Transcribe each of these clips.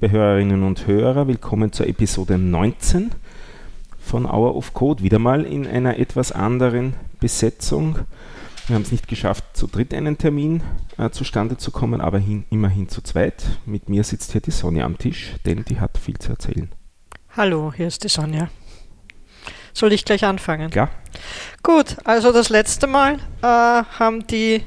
Liebe Hörerinnen und Hörer, willkommen zur Episode 19 von Hour of Code. Wieder mal in einer etwas anderen Besetzung. Wir haben es nicht geschafft, zu dritt einen Termin äh, zustande zu kommen, aber hin, immerhin zu zweit. Mit mir sitzt hier die Sonja am Tisch, denn die hat viel zu erzählen. Hallo, hier ist die Sonja. Soll ich gleich anfangen? Ja. Gut, also das letzte Mal äh, haben die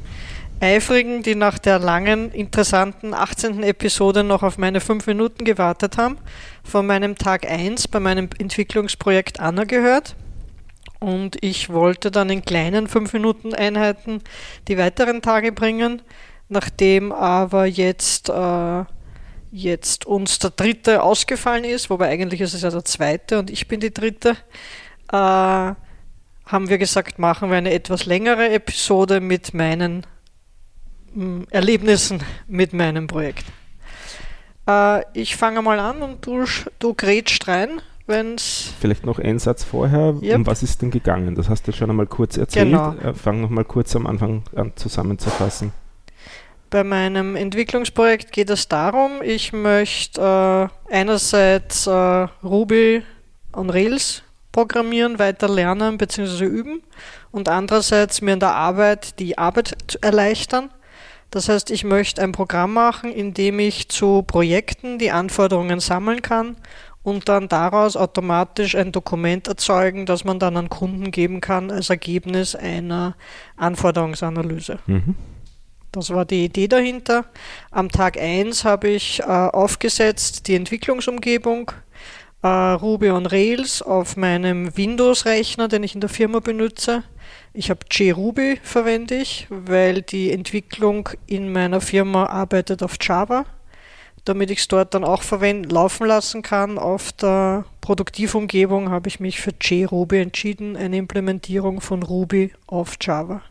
Eifrigen, die nach der langen, interessanten 18. Episode noch auf meine 5 Minuten gewartet haben, von meinem Tag 1 bei meinem Entwicklungsprojekt Anna gehört. Und ich wollte dann in kleinen 5-Minuten-Einheiten die weiteren Tage bringen. Nachdem aber jetzt, äh, jetzt uns der dritte ausgefallen ist, wobei eigentlich ist es ja der zweite und ich bin die dritte, äh, haben wir gesagt, machen wir eine etwas längere Episode mit meinen Erlebnissen mit meinem Projekt. Äh, ich fange mal an und du, du grätscht rein, wenn es. Vielleicht noch ein Satz vorher. Yep. Um was ist denn gegangen? Das hast du schon einmal kurz erzählt. Genau. Äh, fang noch mal kurz am Anfang an zusammenzufassen. Bei meinem Entwicklungsprojekt geht es darum, ich möchte äh, einerseits äh, Ruby on Rails programmieren, weiter lernen bzw. üben und andererseits mir in der Arbeit die Arbeit erleichtern das heißt, ich möchte ein Programm machen, in dem ich zu Projekten die Anforderungen sammeln kann und dann daraus automatisch ein Dokument erzeugen, das man dann an Kunden geben kann als Ergebnis einer Anforderungsanalyse. Mhm. Das war die Idee dahinter. Am Tag 1 habe ich äh, aufgesetzt die Entwicklungsumgebung äh, Ruby on Rails auf meinem Windows-Rechner, den ich in der Firma benutze. Ich habe JRuby verwende ich, weil die Entwicklung in meiner Firma arbeitet auf Java, damit ich es dort dann auch verwenden, laufen lassen kann. Auf der Produktivumgebung habe ich mich für JRuby entschieden, eine Implementierung von Ruby auf Java.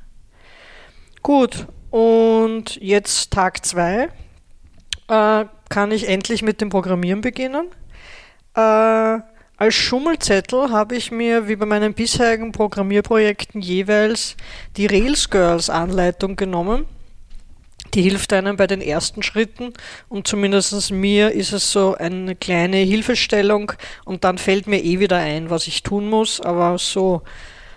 Gut, und jetzt Tag 2 äh, kann ich endlich mit dem Programmieren beginnen. Äh, als Schummelzettel habe ich mir, wie bei meinen bisherigen Programmierprojekten, jeweils die Rails Girls Anleitung genommen. Die hilft einem bei den ersten Schritten und zumindest mir ist es so eine kleine Hilfestellung und dann fällt mir eh wieder ein, was ich tun muss, aber so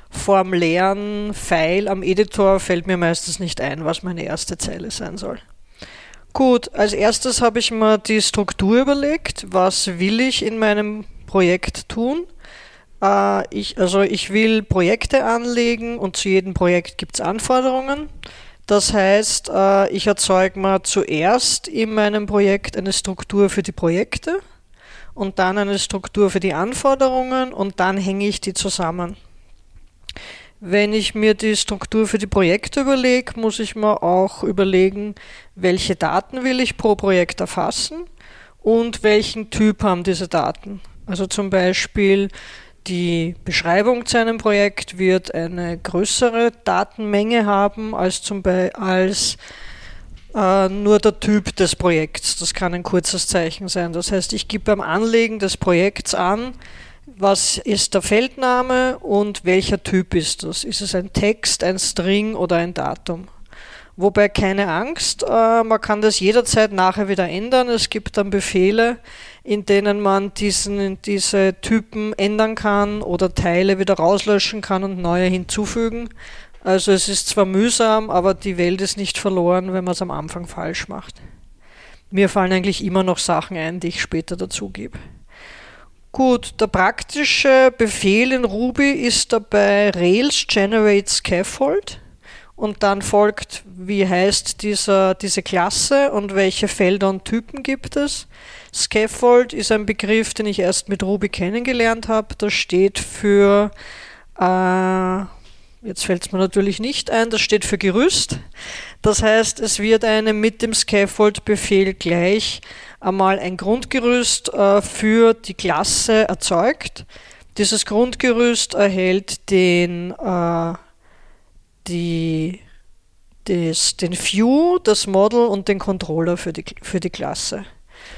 vorm leeren Pfeil am Editor fällt mir meistens nicht ein, was meine erste Zeile sein soll. Gut, als erstes habe ich mir die Struktur überlegt, was will ich in meinem Projekt tun. Äh, ich, also ich will Projekte anlegen und zu jedem Projekt gibt es Anforderungen. Das heißt, äh, ich erzeuge mal zuerst in meinem Projekt eine Struktur für die Projekte und dann eine Struktur für die Anforderungen und dann hänge ich die zusammen. Wenn ich mir die Struktur für die Projekte überlege, muss ich mir auch überlegen, welche Daten will ich pro Projekt erfassen und welchen Typ haben diese Daten. Also zum Beispiel die Beschreibung zu einem Projekt wird eine größere Datenmenge haben als zum Beispiel als äh, nur der Typ des Projekts. Das kann ein kurzes Zeichen sein. Das heißt, ich gebe beim Anlegen des Projekts an, was ist der Feldname und welcher Typ ist das? Ist es ein Text, ein String oder ein Datum? Wobei keine Angst, äh, man kann das jederzeit nachher wieder ändern. Es gibt dann Befehle, in denen man diesen, diese Typen ändern kann oder Teile wieder rauslöschen kann und neue hinzufügen. Also es ist zwar mühsam, aber die Welt ist nicht verloren, wenn man es am Anfang falsch macht. Mir fallen eigentlich immer noch Sachen ein, die ich später dazugebe. Gut, der praktische Befehl in Ruby ist dabei Rails generate scaffold und dann folgt, wie heißt dieser, diese Klasse und welche Felder und Typen gibt es. Scaffold ist ein Begriff, den ich erst mit Ruby kennengelernt habe. Das steht für, äh, jetzt fällt es mir natürlich nicht ein, das steht für Gerüst. Das heißt, es wird einem mit dem Scaffold-Befehl gleich einmal ein Grundgerüst äh, für die Klasse erzeugt. Dieses Grundgerüst erhält den äh, die, das, den View, das Model und den Controller für die, für die Klasse.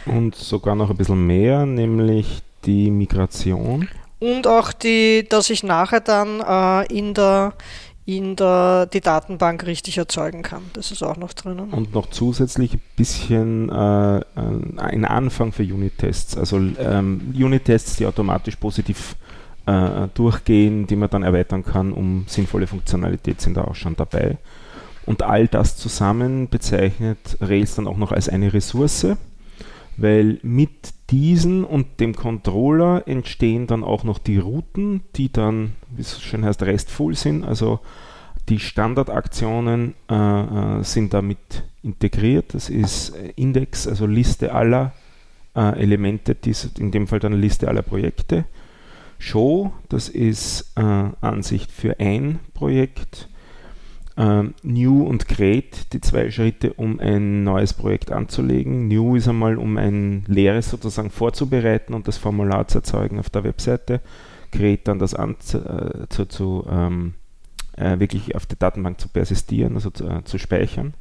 Und sogar noch ein bisschen mehr, nämlich die Migration. Und auch die, dass ich nachher dann äh, in der in der, die Datenbank richtig erzeugen kann. Das ist auch noch drinnen. Und noch zusätzlich ein bisschen äh, ein Anfang für Unit-Tests. Also ähm, Unit-Tests, die automatisch positiv äh, durchgehen, die man dann erweitern kann, um sinnvolle Funktionalität sind da auch schon dabei. Und all das zusammen bezeichnet Rails dann auch noch als eine Ressource, weil mit diesen und dem Controller entstehen dann auch noch die Routen, die dann, wie es schön heißt, restful sind. Also die Standardaktionen äh, äh sind damit integriert. Das ist Index, also Liste aller äh, Elemente, dies, in dem Fall dann Liste aller Projekte. Show, das ist äh, Ansicht für ein Projekt. Ähm, New und Create, die zwei Schritte, um ein neues Projekt anzulegen. New ist einmal, um ein leeres sozusagen vorzubereiten und das Formular zu erzeugen auf der Webseite. Create dann das an, äh, zu, zu ähm, äh, wirklich auf der Datenbank zu persistieren, also zu, äh, zu speichern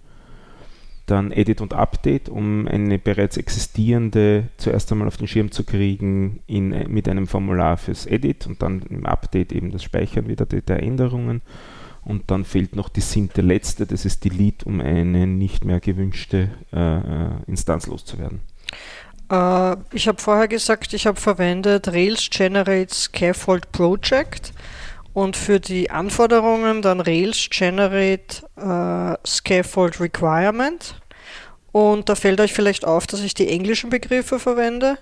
dann Edit und Update, um eine bereits existierende zuerst einmal auf den Schirm zu kriegen in, mit einem Formular fürs Edit und dann im Update eben das Speichern wieder der Änderungen. Und dann fehlt noch die siebte letzte, das ist Delete, um eine nicht mehr gewünschte äh, äh Instanz loszuwerden. Äh, ich habe vorher gesagt, ich habe verwendet Rails Generates Scaffold Project und für die Anforderungen dann Rails Generate äh, Scaffold Requirement. Und da fällt euch vielleicht auf, dass ich die englischen Begriffe verwende.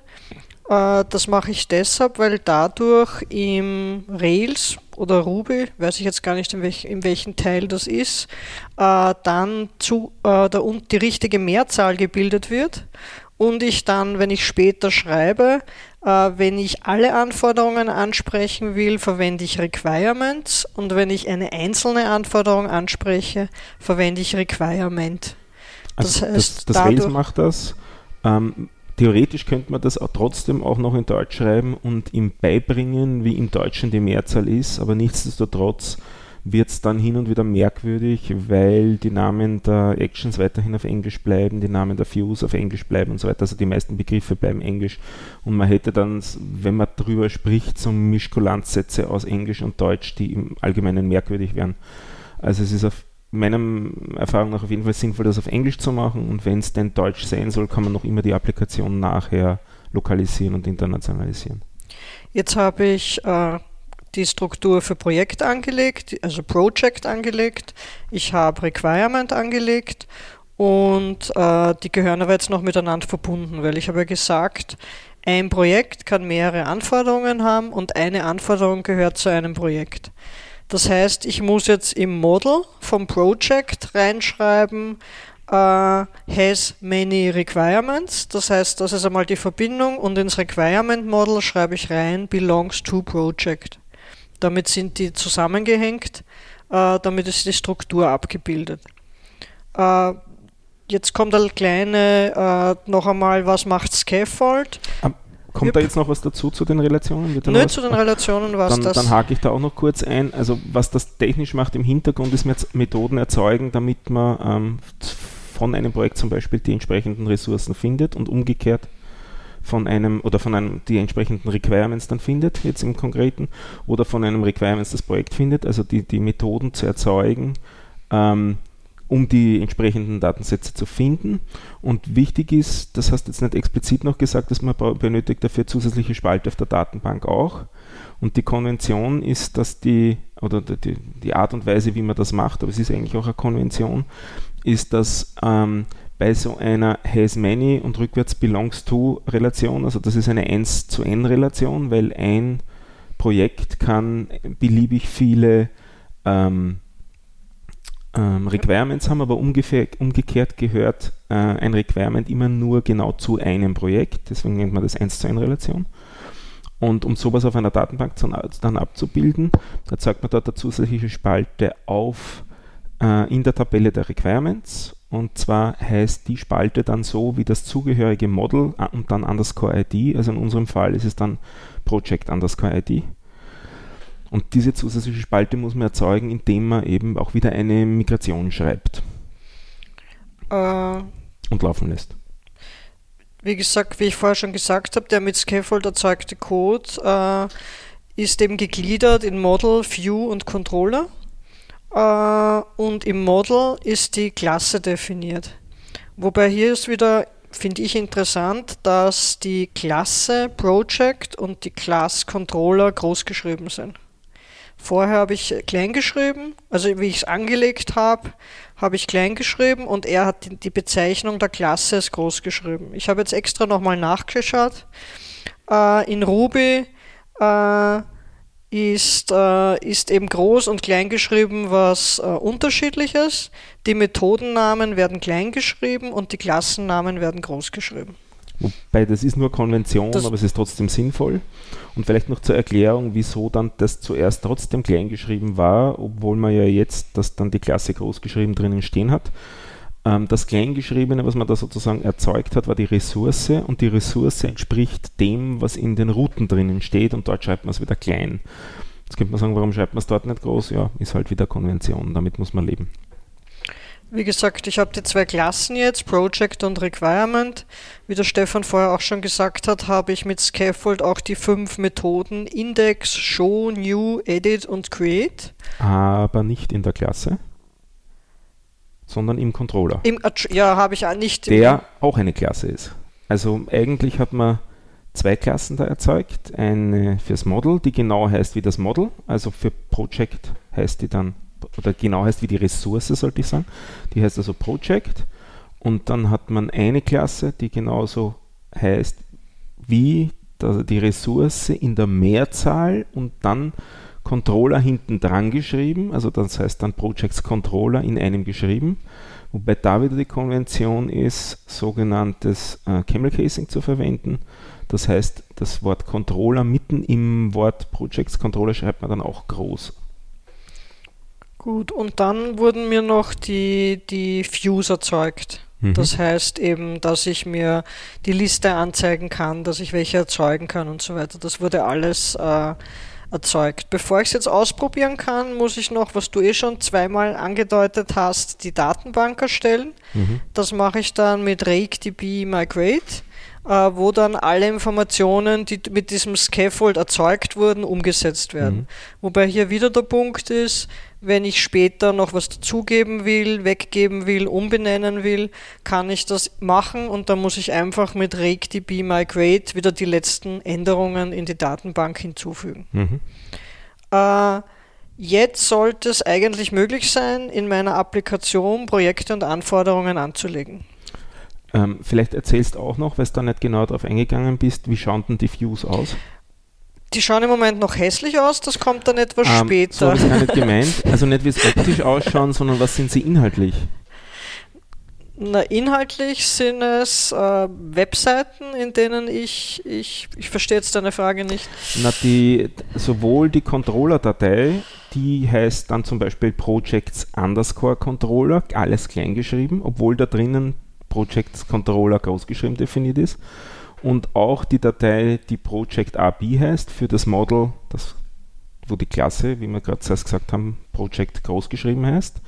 Äh, das mache ich deshalb, weil dadurch im Rails oder Ruby, weiß ich jetzt gar nicht, in, welch, in welchem Teil das ist, äh, dann zu, äh, der, die richtige Mehrzahl gebildet wird und ich dann, wenn ich später schreibe, äh, wenn ich alle Anforderungen ansprechen will, verwende ich Requirements und wenn ich eine einzelne Anforderung anspreche, verwende ich Requirement. Das also heißt, das, das Rails macht das. Ähm, theoretisch könnte man das auch trotzdem auch noch in Deutsch schreiben und ihm beibringen, wie im Deutschen die Mehrzahl ist, aber nichtsdestotrotz wird es dann hin und wieder merkwürdig, weil die Namen der Actions weiterhin auf Englisch bleiben, die Namen der Views auf Englisch bleiben und so weiter. Also die meisten Begriffe bleiben Englisch. Und man hätte dann, wenn man drüber spricht, so Mischkulanzsätze aus Englisch und Deutsch, die im Allgemeinen merkwürdig wären. Also es ist auf meiner Erfahrung nach auf jeden Fall sinnvoll, das auf Englisch zu machen. Und wenn es denn Deutsch sein soll, kann man noch immer die Applikation nachher lokalisieren und internationalisieren. Jetzt habe ich äh die Struktur für Projekt angelegt, also Project angelegt. Ich habe Requirement angelegt und äh, die gehören aber jetzt noch miteinander verbunden, weil ich habe ja gesagt, ein Projekt kann mehrere Anforderungen haben und eine Anforderung gehört zu einem Projekt. Das heißt, ich muss jetzt im Model vom Project reinschreiben, Uh, has many requirements. Das heißt, das ist einmal die Verbindung und ins Requirement Model schreibe ich rein belongs to project. Damit sind die zusammengehängt, äh, damit ist die Struktur abgebildet. Äh, jetzt kommt eine kleine, äh, noch einmal, was macht Scaffold? Um, kommt yep. da jetzt noch was dazu zu den Relationen? Nö, zu den Relationen was dann, das. Dann hake ich da auch noch kurz ein. Also was das technisch macht im Hintergrund ist Methoden erzeugen, damit man ähm, von einem Projekt zum Beispiel die entsprechenden Ressourcen findet und umgekehrt von einem oder von einem die entsprechenden Requirements dann findet, jetzt im Konkreten, oder von einem Requirements das Projekt findet, also die, die Methoden zu erzeugen, ähm, um die entsprechenden Datensätze zu finden. Und wichtig ist, das hast du jetzt nicht explizit noch gesagt, dass man benötigt dafür zusätzliche Spalte auf der Datenbank auch. Und die Konvention ist, dass die, oder die, die Art und Weise, wie man das macht, aber es ist eigentlich auch eine Konvention, ist, dass ähm, bei so einer has many und rückwärts belongs to Relation, also das ist eine 1 zu n Relation, weil ein Projekt kann beliebig viele ähm, ähm, Requirements haben, aber ungefähr, umgekehrt gehört äh, ein Requirement immer nur genau zu einem Projekt, deswegen nennt man das 1 zu n Relation. Und um sowas auf einer Datenbank dann abzubilden, erzeugt man dort eine zusätzliche Spalte auf äh, in der Tabelle der Requirements und zwar heißt die Spalte dann so wie das zugehörige Model äh, und dann underscore ID. Also in unserem Fall ist es dann Project underscore ID. Und diese zusätzliche Spalte muss man erzeugen, indem man eben auch wieder eine Migration schreibt. Äh, und laufen lässt. Wie gesagt, wie ich vorher schon gesagt habe, der mit Scaffold erzeugte Code äh, ist eben gegliedert in Model, View und Controller. Äh, und im Model ist die Klasse definiert. Wobei hier ist wieder, finde ich interessant, dass die Klasse Project und die Class Controller groß geschrieben sind. Vorher habe ich klein geschrieben, also wie ich es angelegt habe, habe ich klein geschrieben und er hat die, Bezeichnung der Klasse als groß geschrieben. Ich habe jetzt extra nochmal nachgeschaut. Äh, in Ruby äh, ist, äh, ist eben groß und klein geschrieben was äh, unterschiedliches. Die Methodennamen werden klein geschrieben und die Klassennamen werden groß geschrieben. Wobei das ist nur Konvention, das aber es ist trotzdem sinnvoll. Und vielleicht noch zur Erklärung, wieso dann das zuerst trotzdem klein geschrieben war, obwohl man ja jetzt das dann die Klasse groß geschrieben drinnen stehen hat. Ähm, das Kleingeschriebene, was man da sozusagen erzeugt hat, war die Ressource und die Ressource entspricht dem, was in den Routen drinnen steht und dort schreibt man es wieder klein. Jetzt könnte man sagen, warum schreibt man es dort nicht groß? Ja, ist halt wieder Konvention, damit muss man leben. Wie gesagt, ich habe die zwei Klassen jetzt, Project und Requirement. Wie der Stefan vorher auch schon gesagt hat, habe ich mit Scaffold auch die fünf Methoden Index, Show, New, Edit und Create. Aber nicht in der Klasse sondern im Controller. Im, ja, habe ich auch nicht. Der auch eine Klasse ist. Also eigentlich hat man zwei Klassen da erzeugt. Eine fürs Model, die genau heißt wie das Model. Also für Project heißt die dann, oder genau heißt wie die Ressource, sollte ich sagen. Die heißt also Project. Und dann hat man eine Klasse, die genauso heißt wie die Ressource in der Mehrzahl und dann Controller hinten dran geschrieben, also das heißt dann Projects Controller in einem geschrieben, wobei da wieder die Konvention ist, sogenanntes äh, Camel Casing zu verwenden. Das heißt, das Wort Controller mitten im Wort Projects Controller schreibt man dann auch groß. Gut, und dann wurden mir noch die, die Views erzeugt. Mhm. Das heißt eben, dass ich mir die Liste anzeigen kann, dass ich welche erzeugen kann und so weiter. Das wurde alles äh, erzeugt. Bevor ich es jetzt ausprobieren kann, muss ich noch, was du eh schon zweimal angedeutet hast, die Datenbank erstellen. Mhm. Das mache ich dann mit RakeDB Migrate, äh, wo dann alle Informationen, die mit diesem Scaffold erzeugt wurden, umgesetzt werden. Mhm. Wobei hier wieder der Punkt ist, wenn ich später noch was dazugeben will, weggeben will, umbenennen will, kann ich das machen und dann muss ich einfach mit RakeDB Migrate wieder die letzten Änderungen in die Datenbank hinzufügen. Mhm. Äh, jetzt sollte es eigentlich möglich sein, in meiner Applikation Projekte und Anforderungen anzulegen. Ähm, vielleicht erzählst du auch noch, weil du da nicht genau darauf eingegangen bist, wie schauen denn die Views aus? Die schauen im Moment noch hässlich aus, das kommt dann etwas ähm, später. So habe ich gar nicht gemeint. Also nicht, wie es optisch ausschauen, sondern was sind sie inhaltlich? Na, inhaltlich sind es äh, Webseiten, in denen ich, ich, ich verstehe jetzt deine Frage nicht. Na, die, sowohl die Controller-Datei, die heißt dann zum Beispiel Projects underscore Controller, alles kleingeschrieben, obwohl da drinnen Projects Controller großgeschrieben definiert ist und auch die Datei, die Project AB heißt, für das Model, das, wo die Klasse, wie wir gerade zuerst gesagt haben, Project groß geschrieben heißt,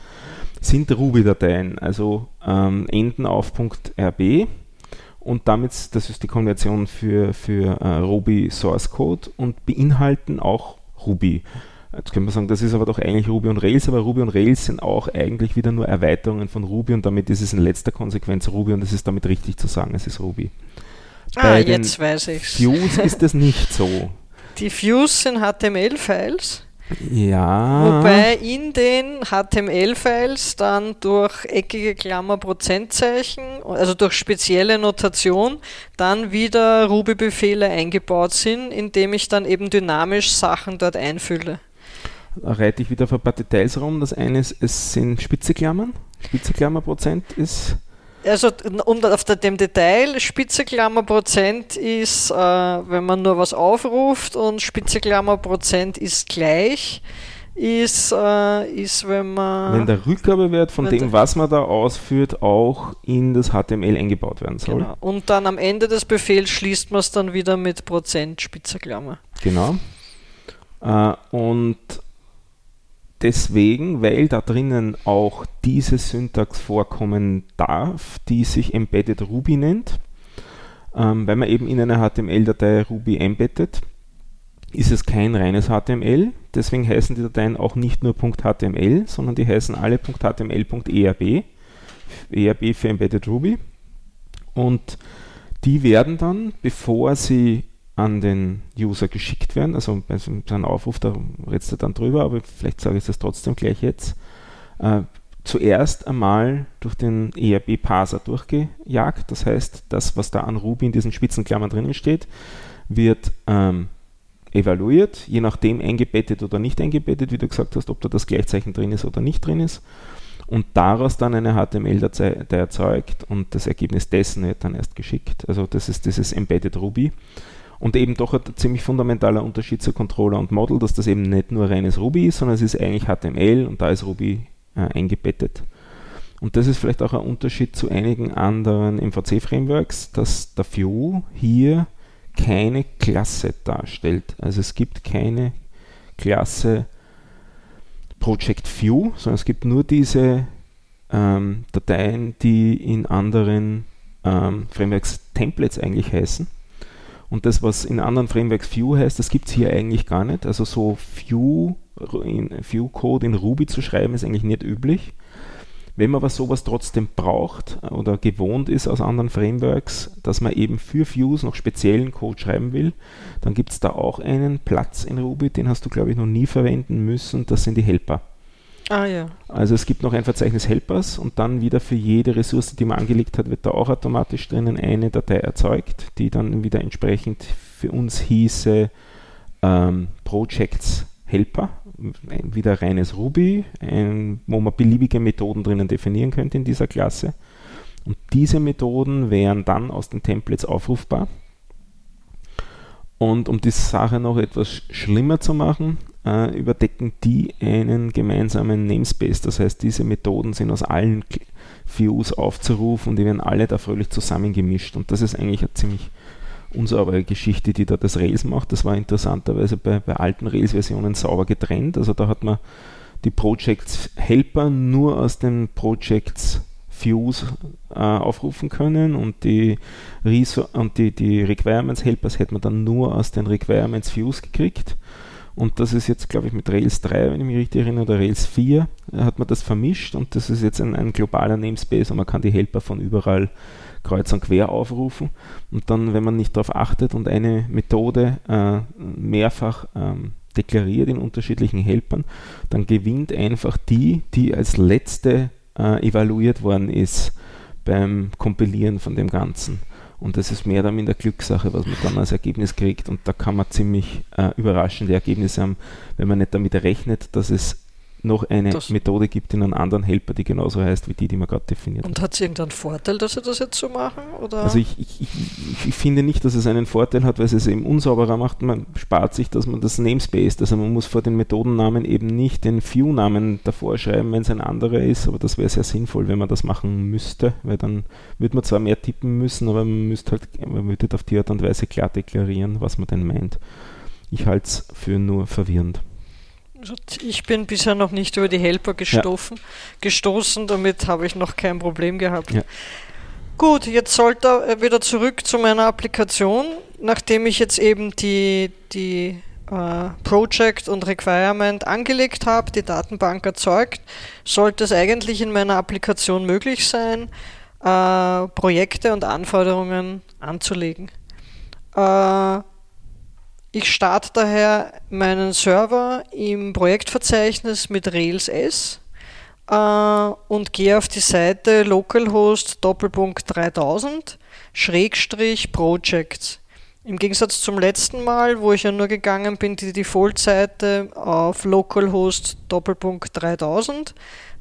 sind Ruby-Dateien, also ähm, enden auf .rb und damit, das ist die Konversion für, für äh, Ruby Source Code und beinhalten auch Ruby. Jetzt können wir sagen, das ist aber doch eigentlich Ruby und Rails, aber Ruby und Rails sind auch eigentlich wieder nur Erweiterungen von Ruby und damit ist es in letzter Konsequenz Ruby und es ist damit richtig zu sagen, es ist Ruby. Ah, jetzt weiß ich's. Views ist das nicht so. Die Views sind HTML-Files. Ja. Wobei in den HTML-Files dann durch eckige Klammer Prozentzeichen, also durch spezielle Notation, dann wieder Ruby-Befehle eingebaut sind, indem ich dann eben dynamisch Sachen dort einfülle. Da reite ich wieder auf ein paar Details rum. Das eine ist, es sind spitze Klammern. Spitze Klammer Prozent ist also um auf dem Detail, Spitzeklammer Prozent ist, äh, wenn man nur was aufruft und Spitzeklammer Prozent ist gleich, ist, äh, ist wenn man... Wenn der Rückgabewert von dem, was man da ausführt, auch in das HTML eingebaut werden soll. Genau. Und dann am Ende des Befehls schließt man es dann wieder mit Prozent Spitzeklammer. Genau. Äh, und deswegen, weil da drinnen auch diese Syntax vorkommen darf, die sich Embedded Ruby nennt, ähm, weil man eben in einer HTML-Datei Ruby embeddet, ist es kein reines HTML. Deswegen heißen die Dateien auch nicht nur .html, sondern die heißen alle .html.erb. ERB für Embedded Ruby. Und die werden dann, bevor sie an den User geschickt werden, also bei so einem Aufruf, da redest du dann drüber, aber vielleicht sage ich das trotzdem gleich jetzt, äh, zuerst einmal durch den ERB-Parser durchgejagt. Das heißt, das, was da an Ruby in diesen Spitzenklammern drinnen steht, wird ähm, evaluiert, je nachdem eingebettet oder nicht eingebettet, wie du gesagt hast, ob da das Gleichzeichen drin ist oder nicht drin ist. Und daraus dann eine HTML-Datei erzeugt und das Ergebnis dessen wird dann erst geschickt. Also das ist dieses Embedded Ruby. Und eben doch ein ziemlich fundamentaler Unterschied zu Controller und Model, dass das eben nicht nur reines Ruby ist, sondern es ist eigentlich HTML und da ist Ruby äh, eingebettet. Und das ist vielleicht auch ein Unterschied zu einigen anderen MVC-Frameworks, dass der View hier keine Klasse darstellt. Also es gibt keine Klasse Project View, sondern es gibt nur diese ähm, Dateien, die in anderen ähm, Frameworks Templates eigentlich heißen. Und das, was in anderen Frameworks View heißt, das gibt es hier eigentlich gar nicht. Also so View, in, in Ruby zu schreiben, ist eigentlich nicht üblich. Wenn man aber sowas trotzdem braucht oder gewohnt ist aus anderen Frameworks, dass man eben für Views noch speziellen Code schreiben will, dann gibt es da auch einen Platz in Ruby, den hast du, glaube ich, noch nie verwenden müssen. Das sind die Helper. Ah ja. Also es gibt noch ein Verzeichnis Helpers und dann wieder für jede Ressource, die man angelegt hat, wird da auch automatisch drinnen eine Datei erzeugt, die dann wieder entsprechend für uns hieße ähm, Projects Helper wieder reines Ruby, ein, wo man beliebige Methoden drinnen definieren könnte in dieser Klasse. Und diese Methoden wären dann aus den Templates aufrufbar. Und um die Sache noch etwas schlimmer zu machen, äh, überdecken die einen gemeinsamen Namespace. Das heißt, diese Methoden sind aus allen Views aufzurufen und die werden alle da fröhlich zusammengemischt. Und das ist eigentlich eine ziemlich unsaubere Geschichte, die da das Rails macht. Das war interessanterweise bei, bei alten Rails-Versionen sauber getrennt. Also da hat man die Projects Helper nur aus den Projects Views äh, aufrufen können und die, und die, die Requirements Helpers hätte man dann nur aus den Requirements Views gekriegt. Und das ist jetzt, glaube ich, mit Rails 3, wenn ich mich richtig erinnere, oder Rails 4, hat man das vermischt und das ist jetzt ein, ein globaler Namespace und man kann die Helper von überall kreuz und quer aufrufen. Und dann, wenn man nicht darauf achtet und eine Methode äh, mehrfach ähm, deklariert in unterschiedlichen Helpern, dann gewinnt einfach die, die als letzte äh, evaluiert worden ist beim Kompilieren von dem Ganzen. Und das ist mehr oder minder Glückssache, was man dann als Ergebnis kriegt. Und da kann man ziemlich äh, überraschende Ergebnisse haben, wenn man nicht damit rechnet, dass es noch eine das Methode gibt in einem anderen Helper, die genauso heißt wie die, die man gerade definiert Und hat es irgendeinen Vorteil, dass sie das jetzt so machen? Oder? Also ich, ich, ich, ich, finde nicht, dass es einen Vorteil hat, weil es es eben unsauberer macht. Man spart sich, dass man das Namespace, also man muss vor den Methodennamen eben nicht den View-Namen davor schreiben, wenn es ein anderer ist, aber das wäre sehr sinnvoll, wenn man das machen müsste, weil dann würde man zwar mehr tippen müssen, aber man müsste halt, man würde auf die Art und Weise klar deklarieren, was man denn meint. Ich halte es für nur verwirrend. Ich bin bisher noch nicht über die Helper gestoßen, ja. gestoßen, damit habe ich noch kein Problem gehabt. Ja. Gut, jetzt sollte er wieder zurück zu meiner Applikation, nachdem ich jetzt eben die, die äh, Project und Requirement angelegt habe, die Datenbank erzeugt, sollte es eigentlich in meiner Applikation möglich sein, äh, Projekte und Anforderungen anzulegen. Äh, ich starte daher meinen Server im Projektverzeichnis mit Rails S äh, und gehe auf die Seite localhost 3000 Schrägstrich Projects. Im Gegensatz zum letzten Mal, wo ich ja nur gegangen bin, die Default-Seite auf localhost 3000.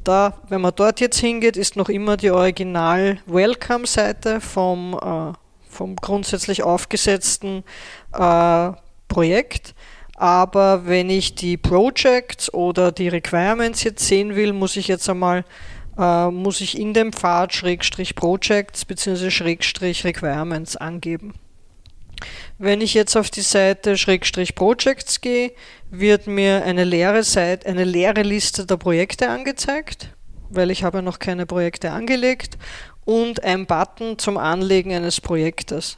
Da, wenn man dort jetzt hingeht, ist noch immer die Original Welcome-Seite vom, äh, vom grundsätzlich aufgesetzten äh, Projekt. Aber wenn ich die Projects oder die Requirements jetzt sehen will, muss ich jetzt einmal äh, muss ich in dem Pfad Schrägstrich Projects bzw. Schrägstrich Requirements angeben. Wenn ich jetzt auf die Seite Schrägstrich Projects gehe, wird mir eine leere Seite, eine leere Liste der Projekte angezeigt, weil ich habe noch keine Projekte angelegt und ein Button zum Anlegen eines Projektes.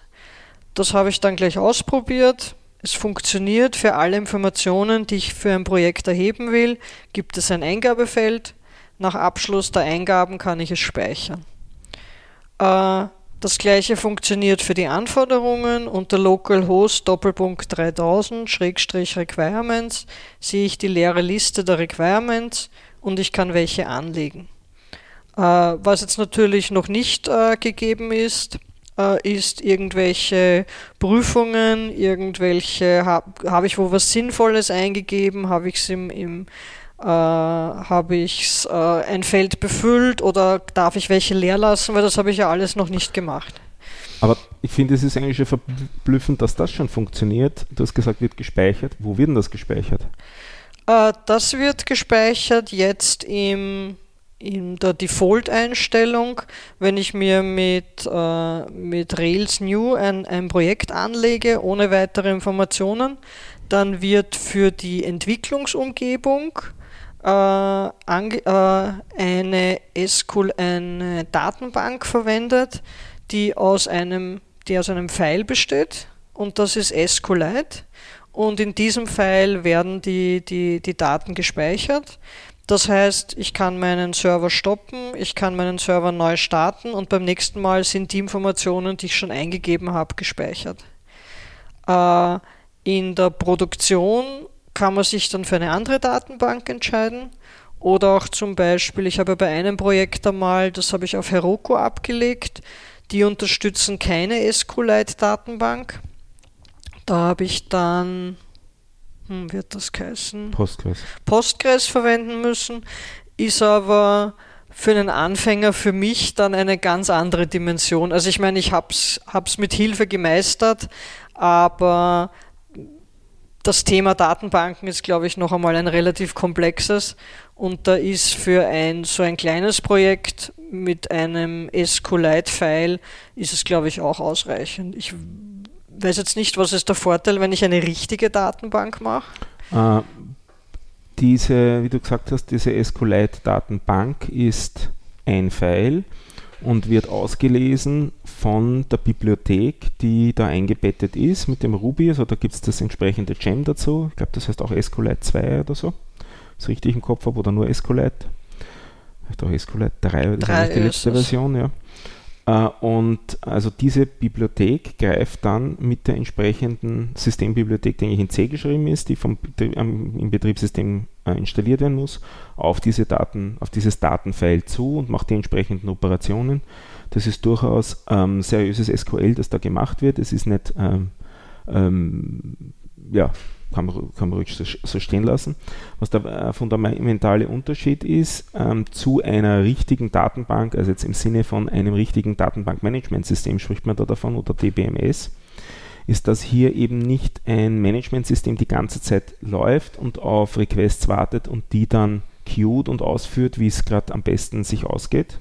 Das habe ich dann gleich ausprobiert es funktioniert für alle Informationen, die ich für ein Projekt erheben will, gibt es ein Eingabefeld. Nach Abschluss der Eingaben kann ich es speichern. Äh, das gleiche funktioniert für die Anforderungen. Unter localhost Doppelpunkt 3000 Schrägstrich Requirements sehe ich die leere Liste der Requirements und ich kann welche anlegen. Äh, was jetzt natürlich noch nicht äh, gegeben ist, ist irgendwelche Prüfungen, irgendwelche, habe hab ich wo was Sinnvolles eingegeben, habe ich es im, im äh, habe ich äh, ein Feld befüllt oder darf ich welche leer lassen, weil das habe ich ja alles noch nicht gemacht. Aber ich finde, es ist eigentlich schon verblüffend, dass das schon funktioniert. Du hast gesagt, wird gespeichert. Wo wird denn das gespeichert? Äh, das wird gespeichert jetzt im, in der Default-Einstellung. Wenn ich mir mit, äh, mit Rails New ein, ein Projekt anlege, ohne weitere Informationen, dann wird für die Entwicklungsumgebung äh, äh, eine SQL, eine Datenbank verwendet, die aus einem, die aus einem File besteht und das ist SQLite und in diesem File werden die, die, die Daten gespeichert. Das heißt, ich kann meinen Server stoppen, ich kann meinen Server neu starten und beim nächsten Mal sind die Informationen, die ich schon eingegeben habe, gespeichert. Äh, in der Produktion kann man sich dann für eine andere Datenbank entscheiden. Oder auch zum Beispiel, ich habe bei einem Projekt einmal, das habe ich auf Heroku abgelegt, die unterstützen keine SQLite-Datenbank. Da habe ich dann, hm, wird das heißen? Postgres. Postgres verwenden müssen, ist aber für einen Anfänger für mich dann eine ganz andere Dimension. Also ich meine, ich habe es mit Hilfe gemeistert, aber das Thema Datenbanken ist, glaube ich, noch einmal ein relativ komplexes und da ist für ein so ein kleines Projekt mit einem SQLite-File ist es, glaube ich, auch ausreichend. Ich weiß jetzt nicht, was ist der Vorteil, wenn ich eine richtige Datenbank mache? Äh, diese, wie du gesagt hast, diese SQLite-Datenbank ist ein File und wird ausgelesen von der Bibliothek, die da eingebettet ist mit dem Ruby. Also da gibt es das entsprechende Gem dazu. Ich glaube, das heißt auch SQLite 2 oder so. Das richtig im Kopf habe oder nur SQLite. Vielleicht auch SQLite 3, das ist die letzte Version, ja. Äh, und also diese Bibliothek greift dann mit der entsprechenden Systembibliothek, die eigentlich in C geschrieben ist, die vom, im Betriebssystem äh, installiert werden muss, auf, diese Daten, auf dieses Datenfile zu und macht die entsprechenden Operationen. Das ist durchaus ähm, seriöses SQL, das da gemacht wird. Es ist nicht ähm, ähm, ja, kann man, kann man ruhig so, so, stehen lassen. Was der äh, fundamentale Unterschied ist ähm, zu einer richtigen Datenbank, also jetzt im Sinne von einem richtigen Datenbankmanagementsystem spricht man da davon oder DBMS, ist, dass hier eben nicht ein Managementsystem die ganze Zeit läuft und auf Requests wartet und die dann queued und ausführt, wie es gerade am besten sich ausgeht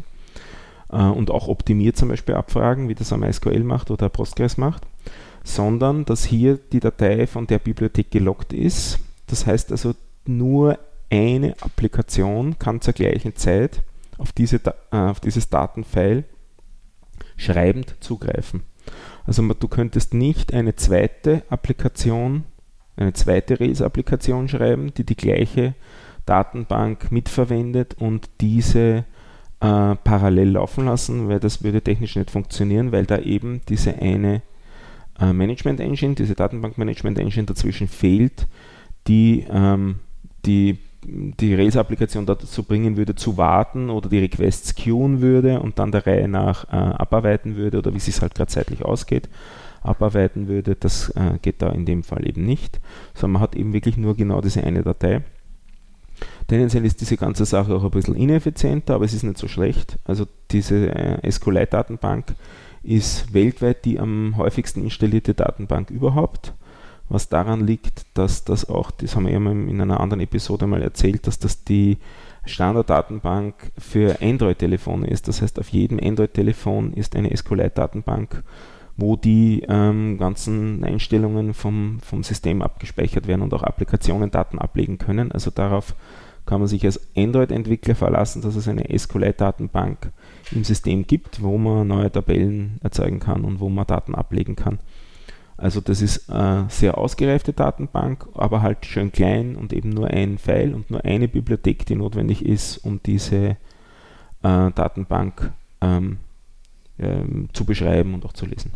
äh, und auch optimiert zum Beispiel Abfragen, wie das am MySQL macht oder Postgres macht, sondern dass hier die Datei von der Bibliothek gelockt ist. Das heißt also, nur eine Applikation kann zur gleichen Zeit auf, diese, äh, auf dieses Datenfile schreibend zugreifen. Also du könntest nicht eine zweite Applikation, eine zweite Rails-Applikation schreiben, die die gleiche Datenbank mitverwendet und diese äh, parallel laufen lassen, weil das würde technisch nicht funktionieren, weil da eben diese eine äh, Management Engine, diese Datenbank Management Engine dazwischen fehlt, die ähm, die, die Rails-Applikation dazu bringen würde, zu warten oder die Requests queuen würde und dann der Reihe nach äh, abarbeiten würde oder wie es sich halt gerade zeitlich ausgeht, abarbeiten würde. Das äh, geht da in dem Fall eben nicht, sondern man hat eben wirklich nur genau diese eine Datei. Tendenziell ist diese ganze Sache auch ein bisschen ineffizienter, aber es ist nicht so schlecht. Also diese äh, SQLite-Datenbank ist weltweit die am häufigsten installierte Datenbank überhaupt. Was daran liegt, dass das auch, das haben wir ja in einer anderen Episode mal erzählt, dass das die Standarddatenbank für Android-Telefone ist. Das heißt, auf jedem Android-Telefon ist eine SQLite-Datenbank, wo die ähm, ganzen Einstellungen vom, vom System abgespeichert werden und auch Applikationen Daten ablegen können. Also darauf kann man sich als Android-Entwickler verlassen, dass es eine SQLite-Datenbank im System gibt, wo man neue Tabellen erzeugen kann und wo man Daten ablegen kann. Also das ist eine sehr ausgereifte Datenbank, aber halt schön klein und eben nur ein File und nur eine Bibliothek, die notwendig ist, um diese äh, Datenbank ähm, ähm, zu beschreiben und auch zu lesen.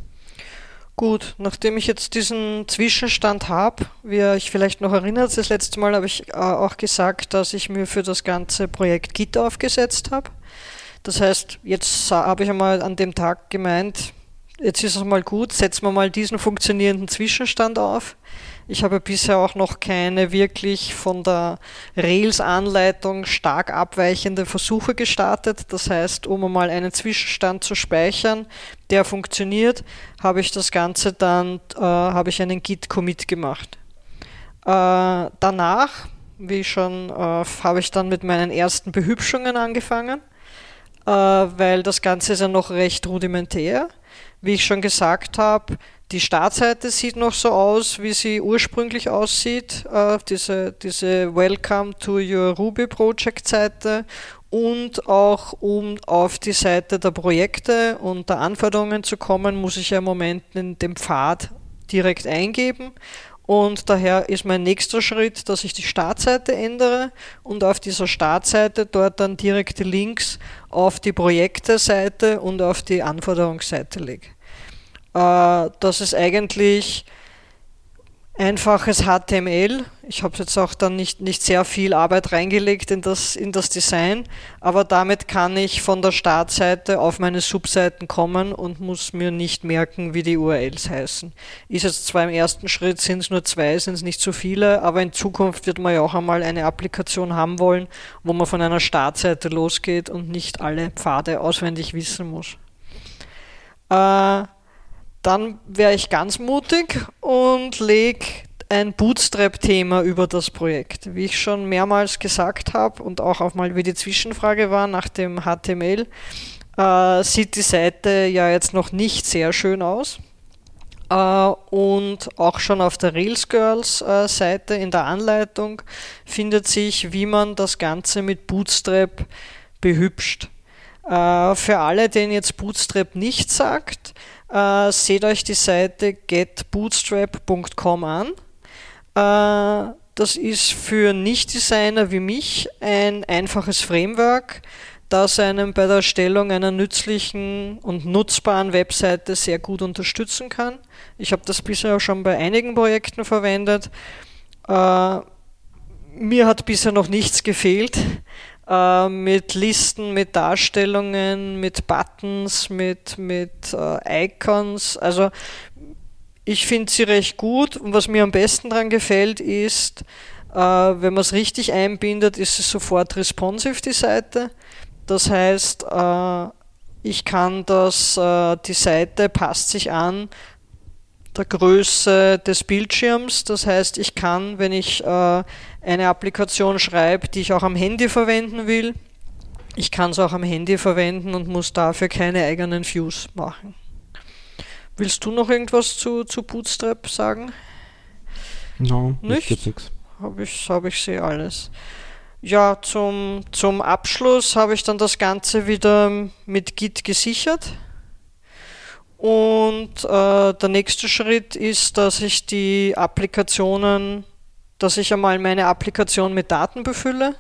Gut, nachdem ich jetzt diesen Zwischenstand habe, wie ihr euch vielleicht noch erinnert, das letzte Mal habe ich äh, auch gesagt, dass ich mir für das ganze Projekt Git aufgesetzt habe. Das heißt, jetzt habe ich einmal an dem Tag gemeint, jetzt ist es mal gut, setzen wir mal diesen funktionierenden Zwischenstand auf. Ich habe bisher auch noch keine wirklich von der Rails-Anleitung stark abweichende Versuche gestartet. Das heißt, um einmal einen Zwischenstand zu speichern, der funktioniert, habe ich das Ganze dann, äh, habe ich einen Git-Commit gemacht. Äh, danach, wie schon, äh, habe ich dann mit meinen ersten Behübschungen angefangen, äh, weil das Ganze ist ja noch recht rudimentär. Wie ich schon gesagt habe, die Startseite sieht noch so aus, wie sie ursprünglich aussieht, äh, diese, diese Welcome to your Ruby Project Seite und auch um auf die Seite der Projekte und der Anforderungen zu kommen, muss ich ja im Moment in den Pfad direkt eingeben. Und daher ist mein nächster Schritt, dass ich die Startseite ändere und auf dieser Startseite dort dann direkte Links auf die Projekte-Seite und auf die Anforderungsseite lege äh, das ist eigentlich einfaches HTML. Ich habe jetzt auch dann nicht, nicht sehr viel Arbeit reingelegt in das, in das Design, aber damit kann ich von der Startseite auf meine Subseiten kommen und muss mir nicht merken, wie die URLs heißen. Ist jetzt zwar im ersten Schritt, sind es nur zwei, sind es nicht so viele, aber in Zukunft wird man ja auch einmal eine Applikation haben wollen, wo man von einer Startseite losgeht und nicht alle Pfade auswendig wissen muss. Äh, dann wäre ich ganz mutig und lege ein Bootstrap-Thema über das Projekt. Wie ich schon mehrmals gesagt habe und auch auf mal wie die Zwischenfrage war nach dem HTML, äh, sieht die Seite ja jetzt noch nicht sehr schön aus. Äh, und auch schon auf der Rails Girls äh, Seite in der Anleitung findet sich, wie man das Ganze mit Bootstrap behübscht. Äh, für alle, denen jetzt Bootstrap nicht sagt, äh, seht euch die Seite getbootstrap.com an. Äh, das ist für Nicht-Designer wie mich ein einfaches Framework, das einem bei der Erstellung einer nützlichen und nutzbaren Webseite sehr gut unterstützen kann. Ich habe das bisher auch schon bei einigen Projekten verwendet. Äh, mir hat bisher noch nichts gefehlt äh, mit Listen, mit Darstellungen, mit Buttons, mit, mit äh, Icons. Also ich finde sie recht gut und was mir am besten daran gefällt ist, äh, wenn man es richtig einbindet, ist es sofort responsive, die Seite. Das heißt, äh, ich kann das, äh, die Seite passt sich an der Größe des Bildschirms. Das heißt, ich kann, wenn ich äh, eine Applikation schreibe, die ich auch am Handy verwenden will, ich kann es auch am Handy verwenden und muss dafür keine eigenen Views machen. Willst du noch irgendwas zu, zu Bootstrap sagen? No, nicht? Habe ich, hab ich sie alles. Ja, zum, zum Abschluss habe ich dann das Ganze wieder mit Git gesichert. Und äh, der nächste Schritt ist, dass ich die Applikationen, dass ich einmal meine Applikation mit Daten befülle,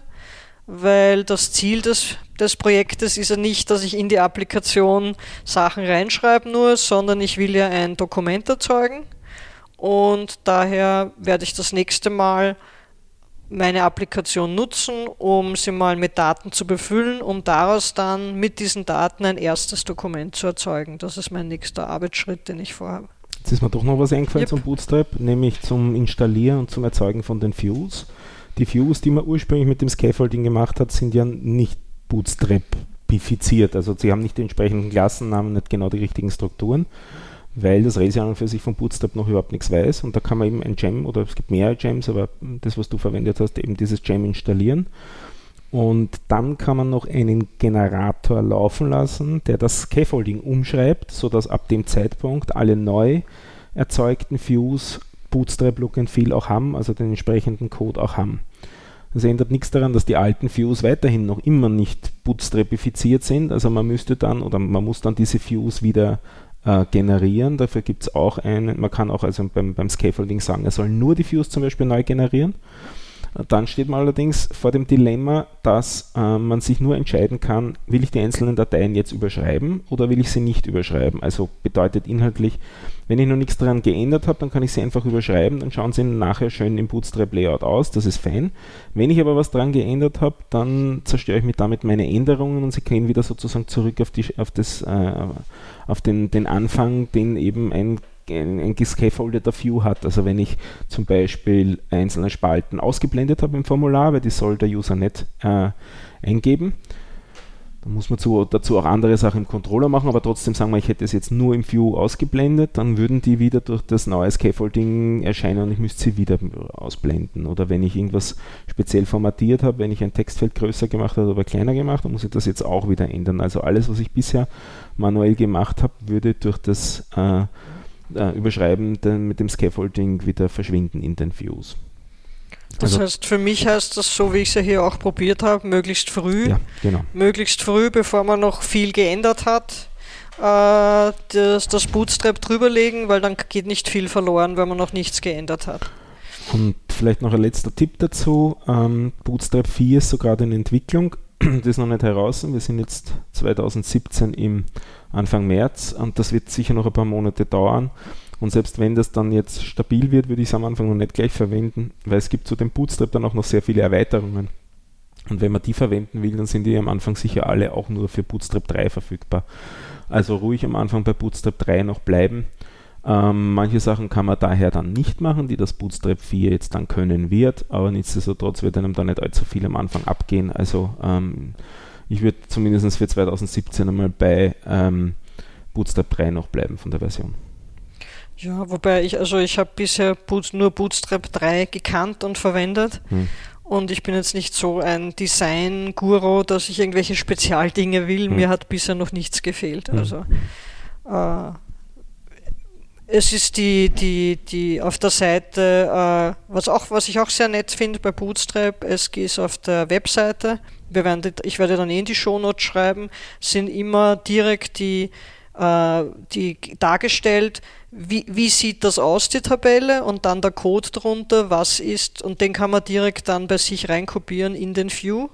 weil das Ziel des, des Projektes ist ja nicht, dass ich in die Applikation Sachen reinschreibe nur, sondern ich will ja ein Dokument erzeugen. Und daher werde ich das nächste Mal meine Applikation nutzen, um sie mal mit Daten zu befüllen, um daraus dann mit diesen Daten ein erstes Dokument zu erzeugen. Das ist mein nächster Arbeitsschritt, den ich vorhabe. Jetzt ist mir doch noch was eingefallen yep. zum Bootstrap, nämlich zum Installieren und zum Erzeugen von den Views. Die Views, die man ursprünglich mit dem Scaffolding gemacht hat, sind ja nicht Bootstrap-bifiziert. Also sie haben nicht die entsprechenden Klassennamen, nicht genau die richtigen Strukturen weil das ja an und für sich von Bootstrap noch überhaupt nichts weiß und da kann man eben ein Gem oder es gibt mehrere Gems, aber das, was du verwendet hast, eben dieses Gem installieren. Und dann kann man noch einen Generator laufen lassen, der das Scaffolding umschreibt, sodass ab dem Zeitpunkt alle neu erzeugten Views Bootstrap Look and Feel auch haben, also den entsprechenden Code auch haben. Das ändert nichts daran, dass die alten Views weiterhin noch immer nicht bootstrapifiziert sind. Also man müsste dann oder man muss dann diese Views wieder äh, generieren. Dafür gibt es auch einen, man kann auch also beim, beim Scaffolding sagen, er soll nur die Views zum Beispiel neu generieren. Dann steht man allerdings vor dem Dilemma, dass äh, man sich nur entscheiden kann, will ich die einzelnen Dateien jetzt überschreiben oder will ich sie nicht überschreiben. Also bedeutet inhaltlich, wenn ich noch nichts daran geändert habe, dann kann ich sie einfach überschreiben, dann schauen sie nachher schön im Bootstrap-Layout aus, das ist fein. Wenn ich aber was daran geändert habe, dann zerstöre ich mir damit meine Änderungen und sie gehen wieder sozusagen zurück auf, die, auf, das, äh, auf den, den Anfang, den eben ein ein, ein gescaffoldeter View hat. Also wenn ich zum Beispiel einzelne Spalten ausgeblendet habe im Formular, weil die soll der User nicht äh, eingeben, dann muss man zu, dazu auch andere Sachen im Controller machen, aber trotzdem sagen wir, ich hätte es jetzt nur im View ausgeblendet, dann würden die wieder durch das neue Scaffolding erscheinen und ich müsste sie wieder ausblenden. Oder wenn ich irgendwas speziell formatiert habe, wenn ich ein Textfeld größer gemacht habe oder kleiner gemacht, dann muss ich das jetzt auch wieder ändern. Also alles, was ich bisher manuell gemacht habe, würde durch das äh, äh, Überschreiben dann mit dem Scaffolding wieder verschwinden in den Views. Das also, heißt, für mich heißt das so, wie ich es ja hier auch probiert habe, möglichst früh. Ja, genau. Möglichst früh, bevor man noch viel geändert hat, äh, das, das Bootstrap drüberlegen, weil dann geht nicht viel verloren, wenn man noch nichts geändert hat. Und vielleicht noch ein letzter Tipp dazu. Ähm, Bootstrap 4 ist so gerade in Entwicklung. das ist noch nicht heraus. Wir sind jetzt 2017 im Anfang März und das wird sicher noch ein paar Monate dauern. Und selbst wenn das dann jetzt stabil wird, würde ich es am Anfang noch nicht gleich verwenden, weil es gibt zu dem Bootstrap dann auch noch sehr viele Erweiterungen. Und wenn man die verwenden will, dann sind die am Anfang sicher alle auch nur für Bootstrap 3 verfügbar. Also ruhig am Anfang bei Bootstrap 3 noch bleiben. Ähm, manche Sachen kann man daher dann nicht machen, die das Bootstrap 4 jetzt dann können wird, aber nichtsdestotrotz wird einem da nicht allzu viel am Anfang abgehen. Also ähm, ich würde zumindest für 2017 einmal bei ähm, Bootstrap 3 noch bleiben von der Version. Ja, wobei ich, also ich habe bisher Boot, nur Bootstrap 3 gekannt und verwendet. Hm. Und ich bin jetzt nicht so ein Design-Guru, dass ich irgendwelche Spezialdinge will. Hm. Mir hat bisher noch nichts gefehlt. Hm. Also äh, es ist die, die, die auf der Seite, äh, was, auch, was ich auch sehr nett finde bei Bootstrap, es ist auf der Webseite wir werden ich werde dann eh in die Shownotes schreiben, sind immer direkt die, äh, die dargestellt, wie, wie sieht das aus, die Tabelle, und dann der Code drunter, was ist, und den kann man direkt dann bei sich reinkopieren in den View.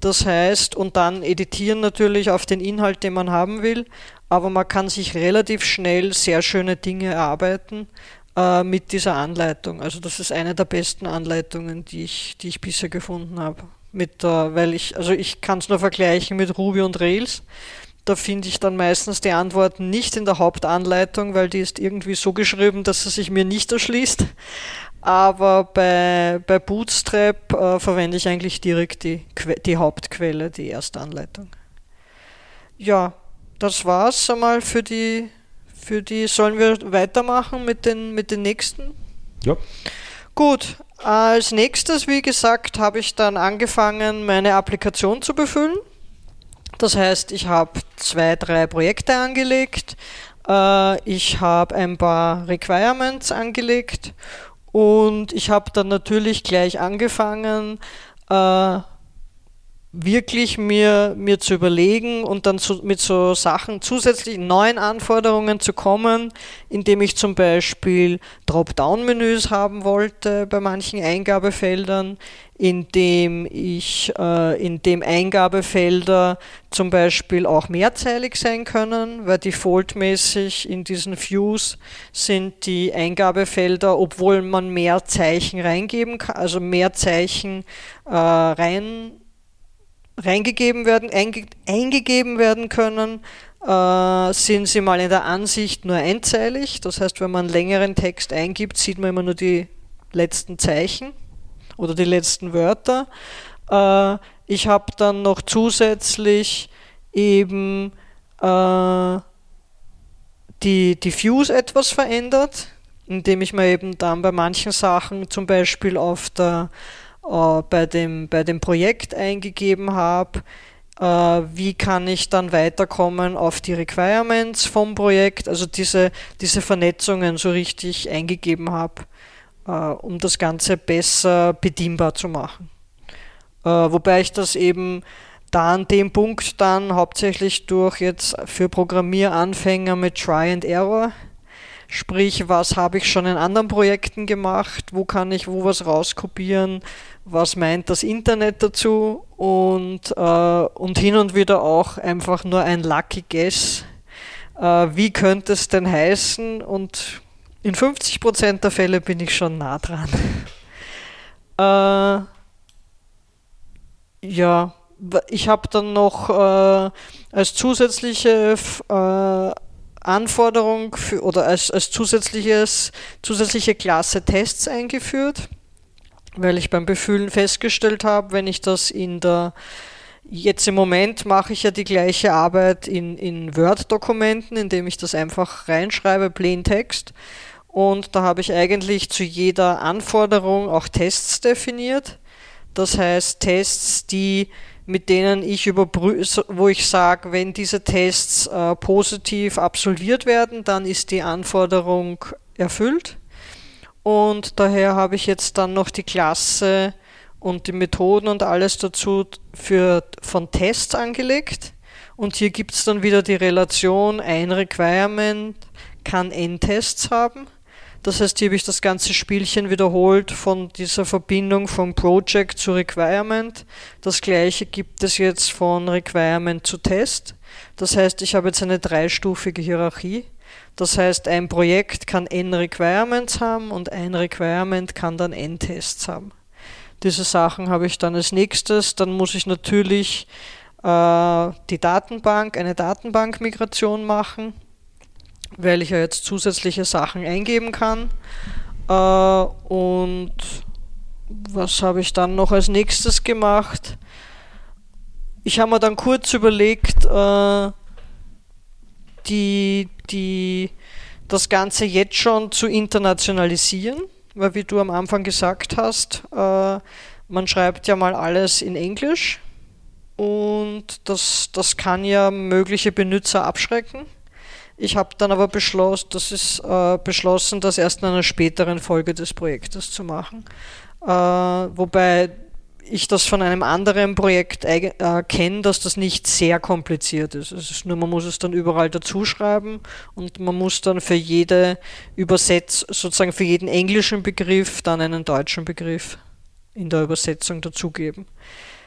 Das heißt, und dann editieren natürlich auf den Inhalt, den man haben will, aber man kann sich relativ schnell sehr schöne Dinge erarbeiten äh, mit dieser Anleitung. Also das ist eine der besten Anleitungen, die ich, die ich bisher gefunden habe mit der, weil ich, also ich kann es nur vergleichen mit Ruby und Rails. Da finde ich dann meistens die Antworten nicht in der Hauptanleitung, weil die ist irgendwie so geschrieben, dass sie sich mir nicht erschließt. Aber bei, bei Bootstrap äh, verwende ich eigentlich direkt die, die Hauptquelle, die erste Anleitung. Ja, das war's einmal für die, für die. Sollen wir weitermachen mit den, mit den nächsten? Ja. Gut, als nächstes, wie gesagt, habe ich dann angefangen, meine Applikation zu befüllen. Das heißt, ich habe zwei, drei Projekte angelegt, äh, ich habe ein paar Requirements angelegt und ich habe dann natürlich gleich angefangen, äh, wirklich mir, mir zu überlegen und dann zu, mit so Sachen zusätzlich neuen Anforderungen zu kommen, indem ich zum Beispiel Dropdown-Menüs haben wollte bei manchen Eingabefeldern, indem ich, äh, indem Eingabefelder zum Beispiel auch mehrzeilig sein können, weil defaultmäßig in diesen Views sind die Eingabefelder, obwohl man mehr Zeichen reingeben kann, also mehr Zeichen äh, rein reingegeben werden, einge eingegeben werden können, äh, sind sie mal in der Ansicht nur einzeilig. Das heißt, wenn man längeren Text eingibt, sieht man immer nur die letzten Zeichen oder die letzten Wörter. Äh, ich habe dann noch zusätzlich eben äh, die, die Views etwas verändert, indem ich mir eben dann bei manchen Sachen zum Beispiel auf der äh, bei, dem, bei dem Projekt eingegeben habe, äh, wie kann ich dann weiterkommen auf die Requirements vom Projekt, also diese, diese Vernetzungen so richtig eingegeben habe, äh, um das Ganze besser bedienbar zu machen. Äh, wobei ich das eben da an dem Punkt dann hauptsächlich durch jetzt für Programmieranfänger mit Try and Error. Sprich, was habe ich schon in anderen Projekten gemacht, wo kann ich wo was rauskopieren, was meint das Internet dazu und, äh, und hin und wieder auch einfach nur ein Lucky Guess. Äh, wie könnte es denn heißen? Und in 50% der Fälle bin ich schon nah dran. äh, ja, ich habe dann noch äh, als zusätzliche äh, Anforderung für, oder als, als zusätzliches, zusätzliche Klasse Tests eingeführt weil ich beim Befühlen festgestellt habe, wenn ich das in der Jetzt im Moment mache ich ja die gleiche Arbeit in, in Word-Dokumenten, indem ich das einfach reinschreibe, plain Text. Und da habe ich eigentlich zu jeder Anforderung auch Tests definiert. Das heißt Tests, die mit denen ich überprüfe, wo ich sage, wenn diese Tests äh, positiv absolviert werden, dann ist die Anforderung erfüllt. Und daher habe ich jetzt dann noch die Klasse und die Methoden und alles dazu für, von Tests angelegt. Und hier gibt es dann wieder die Relation, ein Requirement kann N-Tests haben. Das heißt, hier habe ich das ganze Spielchen wiederholt von dieser Verbindung vom Project zu Requirement. Das gleiche gibt es jetzt von Requirement zu Test. Das heißt, ich habe jetzt eine dreistufige Hierarchie. Das heißt, ein Projekt kann n Requirements haben und ein Requirement kann dann n Tests haben. Diese Sachen habe ich dann als nächstes. Dann muss ich natürlich äh, die Datenbank, eine Datenbankmigration machen, weil ich ja jetzt zusätzliche Sachen eingeben kann. Äh, und was habe ich dann noch als nächstes gemacht? Ich habe mir dann kurz überlegt, äh, die, die, das Ganze jetzt schon zu internationalisieren, weil wie du am Anfang gesagt hast, äh, man schreibt ja mal alles in Englisch und das, das kann ja mögliche Benutzer abschrecken. Ich habe dann aber beschlossen, das ist äh, beschlossen, das erst in einer späteren Folge des Projektes zu machen. Äh, wobei ich das von einem anderen Projekt äh, kenne, dass das nicht sehr kompliziert ist. Es ist nur, man muss es dann überall dazuschreiben und man muss dann für jede Übersetz, sozusagen für jeden englischen Begriff dann einen deutschen Begriff in der Übersetzung dazugeben.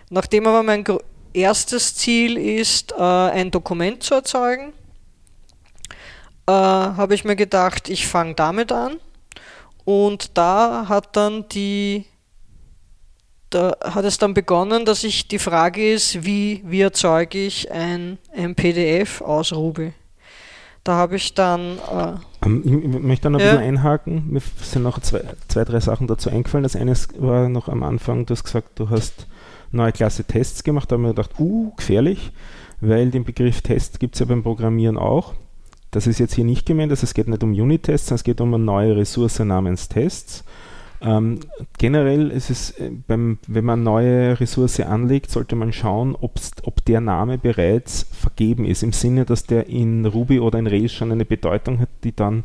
Nachdem aber mein erstes Ziel ist, äh, ein Dokument zu erzeugen, äh, habe ich mir gedacht, ich fange damit an. Und da hat dann die da hat es dann begonnen, dass ich die Frage ist, wie, wie erzeuge ich ein, ein PDF aus Ruby? Da habe ich dann. Äh, ähm, ich möchte da noch ein ja. bisschen einhaken. Mir sind noch zwei, zwei, drei Sachen dazu eingefallen. Das eine war noch am Anfang, du hast gesagt, du hast neue Klasse Tests gemacht. Da habe ich mir gedacht, uh, gefährlich, weil den Begriff Test gibt es ja beim Programmieren auch. Das ist jetzt hier nicht gemeint, also es geht nicht um Unit-Tests, sondern es geht um eine neue Ressource namens Tests. Ähm, generell ist es, äh, beim, wenn man neue Ressource anlegt, sollte man schauen, ob der Name bereits vergeben ist, im Sinne, dass der in Ruby oder in Rails schon eine Bedeutung hat, die dann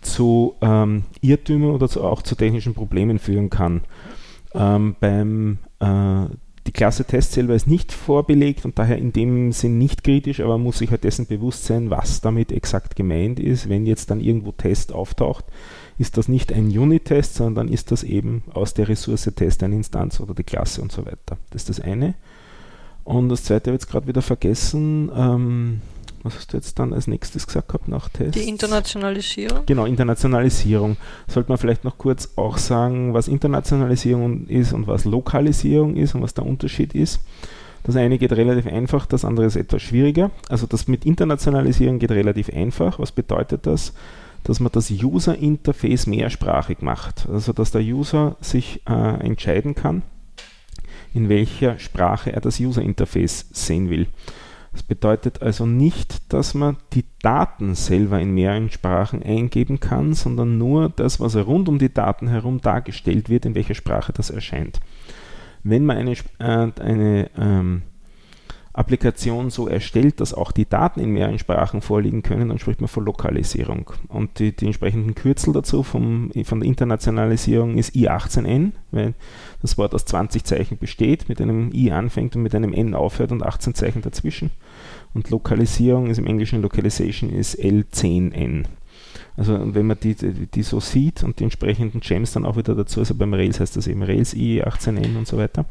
zu ähm, Irrtümern oder zu, auch zu technischen Problemen führen kann. Ähm, beim äh, die Klasse Test selber ist nicht vorbelegt und daher in dem Sinn nicht kritisch, aber man muss sich halt dessen bewusst sein, was damit exakt gemeint ist. Wenn jetzt dann irgendwo Test auftaucht, ist das nicht ein Unit-Test, sondern ist das eben aus der Ressource Test eine Instanz oder die Klasse und so weiter. Das ist das eine. Und das zweite habe ich jetzt gerade wieder vergessen. Ähm, was hast du jetzt dann als nächstes gesagt gehabt nach Test? Die Internationalisierung. Genau, Internationalisierung. Sollte man vielleicht noch kurz auch sagen, was Internationalisierung ist und was Lokalisierung ist und was der Unterschied ist. Das eine geht relativ einfach, das andere ist etwas schwieriger. Also das mit Internationalisierung geht relativ einfach. Was bedeutet das? dass man das User-Interface mehrsprachig macht. Also dass der User sich äh, entscheiden kann, in welcher Sprache er das User-Interface sehen will. Das bedeutet also nicht, dass man die Daten selber in mehreren Sprachen eingeben kann, sondern nur das, was rund um die Daten herum dargestellt wird, in welcher Sprache das erscheint. Wenn man eine, äh, eine ähm, Applikation so erstellt, dass auch die Daten in mehreren Sprachen vorliegen können, dann spricht man von Lokalisierung. Und die, die entsprechenden Kürzel dazu vom, von der Internationalisierung ist I18N, weil das Wort aus 20 Zeichen besteht, mit einem I anfängt und mit einem N aufhört und 18 Zeichen dazwischen. Und Lokalisierung ist im Englischen Localization ist L10N. Also wenn man die, die, die, so sieht und die entsprechenden Gems dann auch wieder dazu, also beim Rails heißt das eben Rails i18n und so weiter.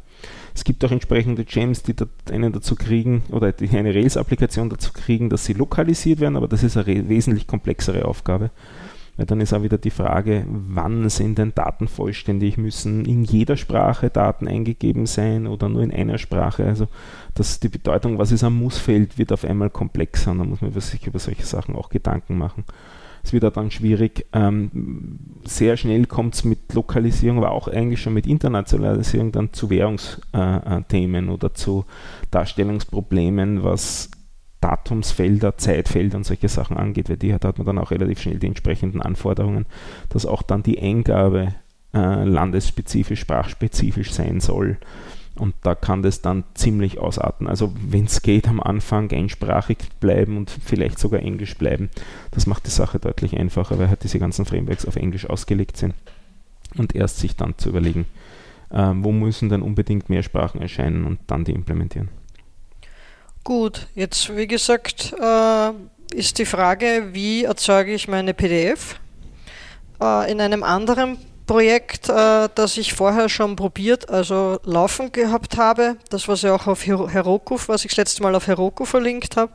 Es gibt auch entsprechende Gems, die einen dazu kriegen, oder die eine Rails-Applikation dazu kriegen, dass sie lokalisiert werden, aber das ist eine wesentlich komplexere Aufgabe. Weil dann ist auch wieder die Frage, wann sind denn Daten vollständig? Müssen in jeder Sprache Daten eingegeben sein oder nur in einer Sprache? Also das, die Bedeutung, was ist am Mussfeld, wird auf einmal komplexer und da muss man sich über solche Sachen auch Gedanken machen. Es wird dann schwierig. Ähm, sehr schnell kommt es mit Lokalisierung, aber auch eigentlich schon mit Internationalisierung dann zu Währungsthemen äh, oder zu Darstellungsproblemen, was Datumsfelder, Zeitfelder und solche Sachen angeht, weil die hat, hat man dann auch relativ schnell die entsprechenden Anforderungen, dass auch dann die Eingabe äh, landesspezifisch, sprachspezifisch sein soll. Und da kann das dann ziemlich ausarten. Also wenn es geht, am Anfang einsprachig bleiben und vielleicht sogar Englisch bleiben. Das macht die Sache deutlich einfacher, weil halt diese ganzen Frameworks auf Englisch ausgelegt sind. Und erst sich dann zu überlegen, äh, wo müssen dann unbedingt mehr Sprachen erscheinen und dann die implementieren. Gut, jetzt wie gesagt äh, ist die Frage, wie erzeuge ich meine PDF? Äh, in einem anderen Projekt, äh, das ich vorher schon probiert, also laufen gehabt habe, das was ja auch auf Heroku, was ich das letzte Mal auf Heroku verlinkt habe,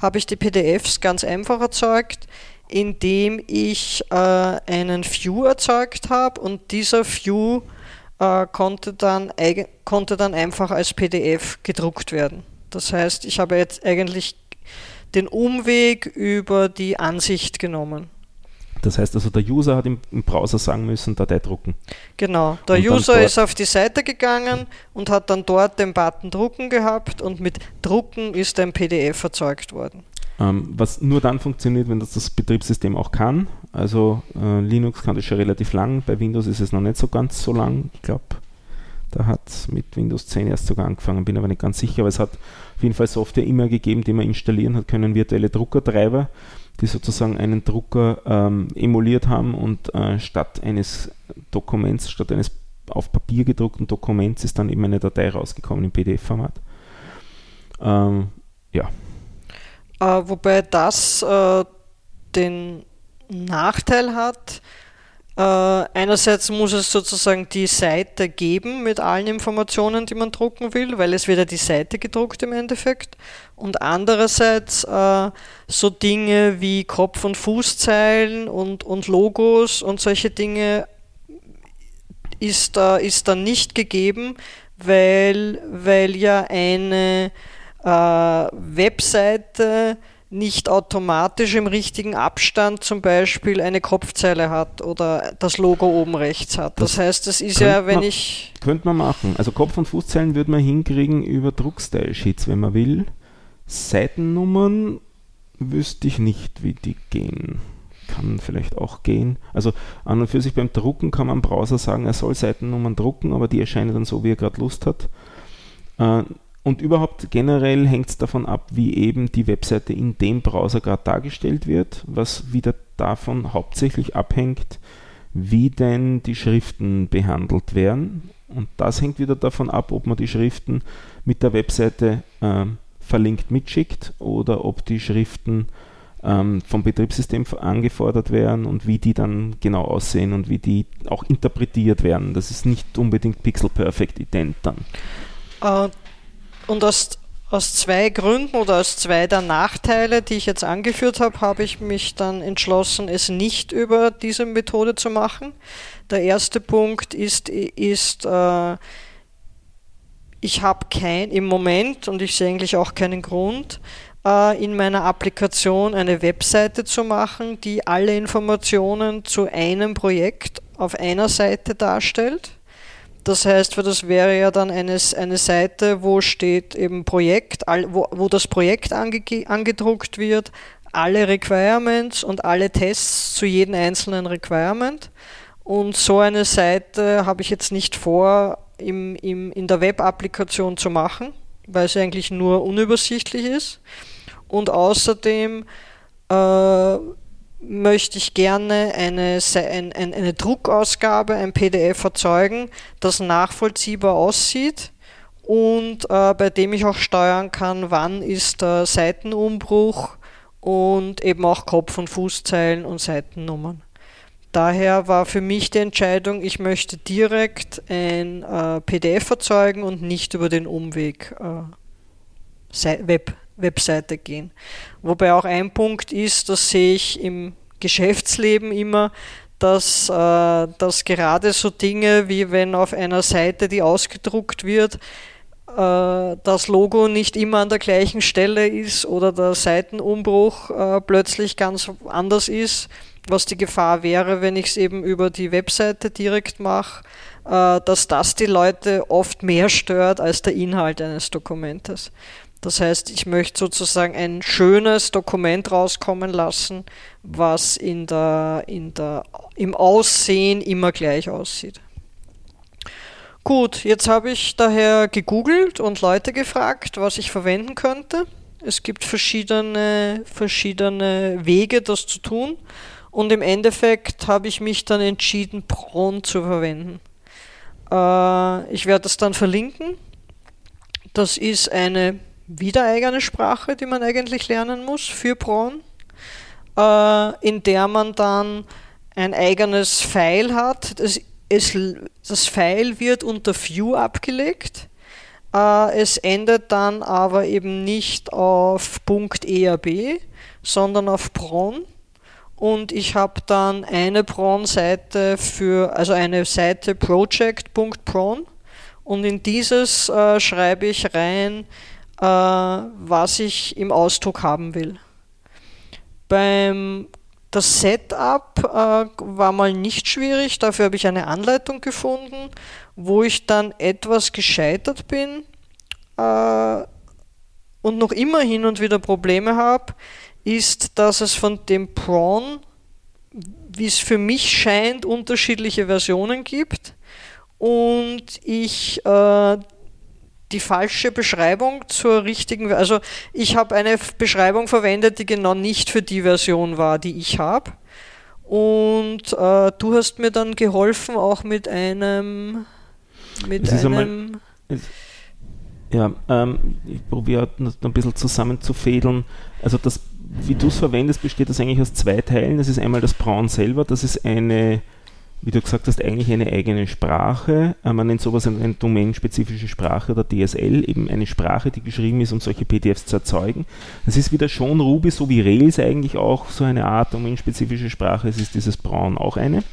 habe ich die PDFs ganz einfach erzeugt, indem ich äh, einen View erzeugt habe und dieser View äh, konnte, dann, konnte dann einfach als PDF gedruckt werden. Das heißt, ich habe jetzt eigentlich den Umweg über die Ansicht genommen. Das heißt also, der User hat im, im Browser sagen müssen, Datei drucken. Genau, der und User ist auf die Seite gegangen und hat dann dort den Button drucken gehabt und mit drucken ist ein PDF erzeugt worden. Ähm, was nur dann funktioniert, wenn das das Betriebssystem auch kann. Also äh, Linux kann das schon relativ lang, bei Windows ist es noch nicht so ganz so lang. Ich glaube, da hat es mit Windows 10 erst sogar angefangen, bin aber nicht ganz sicher, aber es hat auf jeden Fall Software immer gegeben, die man installieren hat können, virtuelle Druckertreiber, die sozusagen einen Drucker ähm, emuliert haben und äh, statt eines Dokuments, statt eines auf Papier gedruckten Dokuments ist dann eben eine Datei rausgekommen im PDF-Format. Ähm, ja. Äh, wobei das äh, den Nachteil hat, äh, einerseits muss es sozusagen die Seite geben mit allen Informationen, die man drucken will, weil es wird ja die Seite gedruckt im Endeffekt. Und andererseits äh, so Dinge wie Kopf- und Fußzeilen und, und Logos und solche Dinge ist, äh, ist dann nicht gegeben, weil, weil ja eine äh, Webseite nicht automatisch im richtigen Abstand zum Beispiel eine Kopfzeile hat oder das Logo oben rechts hat. Das, das heißt, das ist ja, wenn man, ich. Könnte man machen. Also Kopf- und Fußzeilen würde man hinkriegen über Druckstyle-Sheets, wenn man will. Seitennummern wüsste ich nicht, wie die gehen. Kann vielleicht auch gehen. Also an und für sich beim Drucken kann man Browser sagen, er soll Seitennummern drucken, aber die erscheinen dann so, wie er gerade Lust hat. Äh, und überhaupt generell hängt es davon ab, wie eben die Webseite in dem Browser gerade dargestellt wird, was wieder davon hauptsächlich abhängt, wie denn die Schriften behandelt werden. Und das hängt wieder davon ab, ob man die Schriften mit der Webseite äh, verlinkt mitschickt oder ob die Schriften ähm, vom Betriebssystem angefordert werden und wie die dann genau aussehen und wie die auch interpretiert werden. Das ist nicht unbedingt pixel perfect ident dann. Uh, und aus, aus zwei Gründen oder aus zwei der Nachteile, die ich jetzt angeführt habe, habe ich mich dann entschlossen, es nicht über diese Methode zu machen. Der erste Punkt ist, ist äh, ich habe kein im Moment und ich sehe eigentlich auch keinen Grund, äh, in meiner Applikation eine Webseite zu machen, die alle Informationen zu einem Projekt auf einer Seite darstellt das heißt, das wäre ja dann eine, eine Seite, wo steht eben Projekt, wo, wo das Projekt ange, angedruckt wird, alle Requirements und alle Tests zu jedem einzelnen Requirement. Und so eine Seite habe ich jetzt nicht vor, im, im, in der Web-Applikation zu machen. weil sie eigentlich nur unübersichtlich ist. Und außerdem äh, möchte ich gerne eine, eine, eine Druckausgabe, ein PDF erzeugen, das nachvollziehbar aussieht und äh, bei dem ich auch steuern kann, wann ist der Seitenumbruch und eben auch Kopf- und Fußzeilen und Seitennummern. Daher war für mich die Entscheidung, ich möchte direkt ein äh, PDF erzeugen und nicht über den Umweg äh, Web, Webseite gehen. Wobei auch ein Punkt ist, das sehe ich im Geschäftsleben immer, dass, äh, dass gerade so Dinge wie wenn auf einer Seite, die ausgedruckt wird, äh, das Logo nicht immer an der gleichen Stelle ist oder der Seitenumbruch äh, plötzlich ganz anders ist, was die Gefahr wäre, wenn ich es eben über die Webseite direkt mache, äh, dass das die Leute oft mehr stört als der Inhalt eines Dokumentes. Das heißt, ich möchte sozusagen ein schönes Dokument rauskommen lassen, was in der, in der, im Aussehen immer gleich aussieht. Gut, jetzt habe ich daher gegoogelt und Leute gefragt, was ich verwenden könnte. Es gibt verschiedene, verschiedene Wege, das zu tun. Und im Endeffekt habe ich mich dann entschieden, Prawn zu verwenden. Äh, ich werde das dann verlinken. Das ist eine wieder eigene Sprache, die man eigentlich lernen muss für Prawn, äh, in der man dann ein eigenes File hat. Das es, das File wird unter View abgelegt. Äh, es endet dann aber eben nicht auf .erb, sondern auf Pron. Und ich habe dann eine Pron-Seite für, also eine Seite project.pron. Und in dieses äh, schreibe ich rein, äh, was ich im Ausdruck haben will. Beim das Setup äh, war mal nicht schwierig, dafür habe ich eine Anleitung gefunden, wo ich dann etwas gescheitert bin äh, und noch immer hin und wieder Probleme habe, ist, dass es von dem Prawn, wie es für mich scheint, unterschiedliche Versionen gibt und ich äh, die falsche Beschreibung zur richtigen. Also ich habe eine Beschreibung verwendet, die genau nicht für die Version war, die ich habe. Und äh, du hast mir dann geholfen, auch mit einem. Mit einem. Einmal, ja, ähm, ich probiere ein bisschen zusammenzufädeln. Also das, wie du es verwendest, besteht das eigentlich aus zwei Teilen. Das ist einmal das Braun selber, das ist eine wie du gesagt hast, eigentlich eine eigene Sprache. Äh, man nennt sowas eine domänenspezifische Sprache oder DSL, eben eine Sprache, die geschrieben ist, um solche PDFs zu erzeugen. Das ist wieder schon Ruby, so wie Rails eigentlich auch so eine Art domänenspezifische Sprache. Es ist dieses Braun auch eine.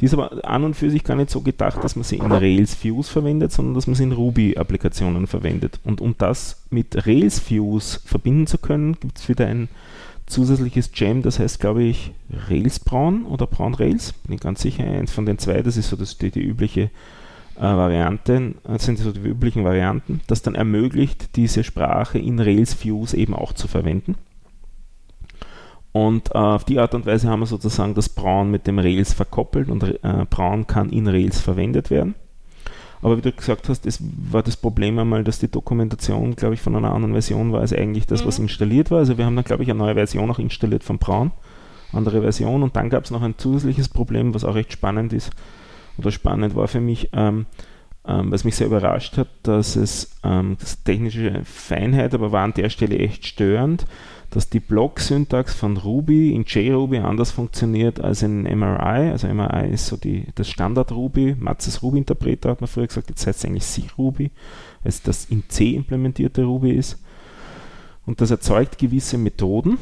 Die ist aber an und für sich gar nicht so gedacht, dass man sie in Rails Views verwendet, sondern dass man sie in Ruby-Applikationen verwendet. Und um das mit Rails Views verbinden zu können, gibt es wieder ein zusätzliches Gem, das heißt, glaube ich, Rails Braun oder Braun Rails. Bin ich ganz sicher, eins von den zwei, das ist so das, die, die übliche äh, Variante, das sind so die üblichen Varianten, das dann ermöglicht, diese Sprache in Rails Views eben auch zu verwenden. Und äh, auf die Art und Weise haben wir sozusagen das Braun mit dem Rails verkoppelt und äh, Braun kann in Rails verwendet werden. Aber wie du gesagt hast, es war das Problem einmal, dass die Dokumentation, glaube ich, von einer anderen Version war als eigentlich das, mhm. was installiert war. Also wir haben dann, glaube ich, eine neue Version auch installiert von Braun, andere Version. Und dann gab es noch ein zusätzliches Problem, was auch recht spannend ist oder spannend war für mich, ähm, ähm, was mich sehr überrascht hat, dass es ähm, das technische Feinheit, aber war an der Stelle echt störend dass die Block-Syntax von Ruby in JRuby anders funktioniert als in MRI. Also MRI ist so die, das Standard-Ruby, Matzes Ruby-Interpreter hat man früher gesagt, jetzt heißt es eigentlich C-Ruby, weil es das in C implementierte Ruby ist. Und das erzeugt gewisse Methoden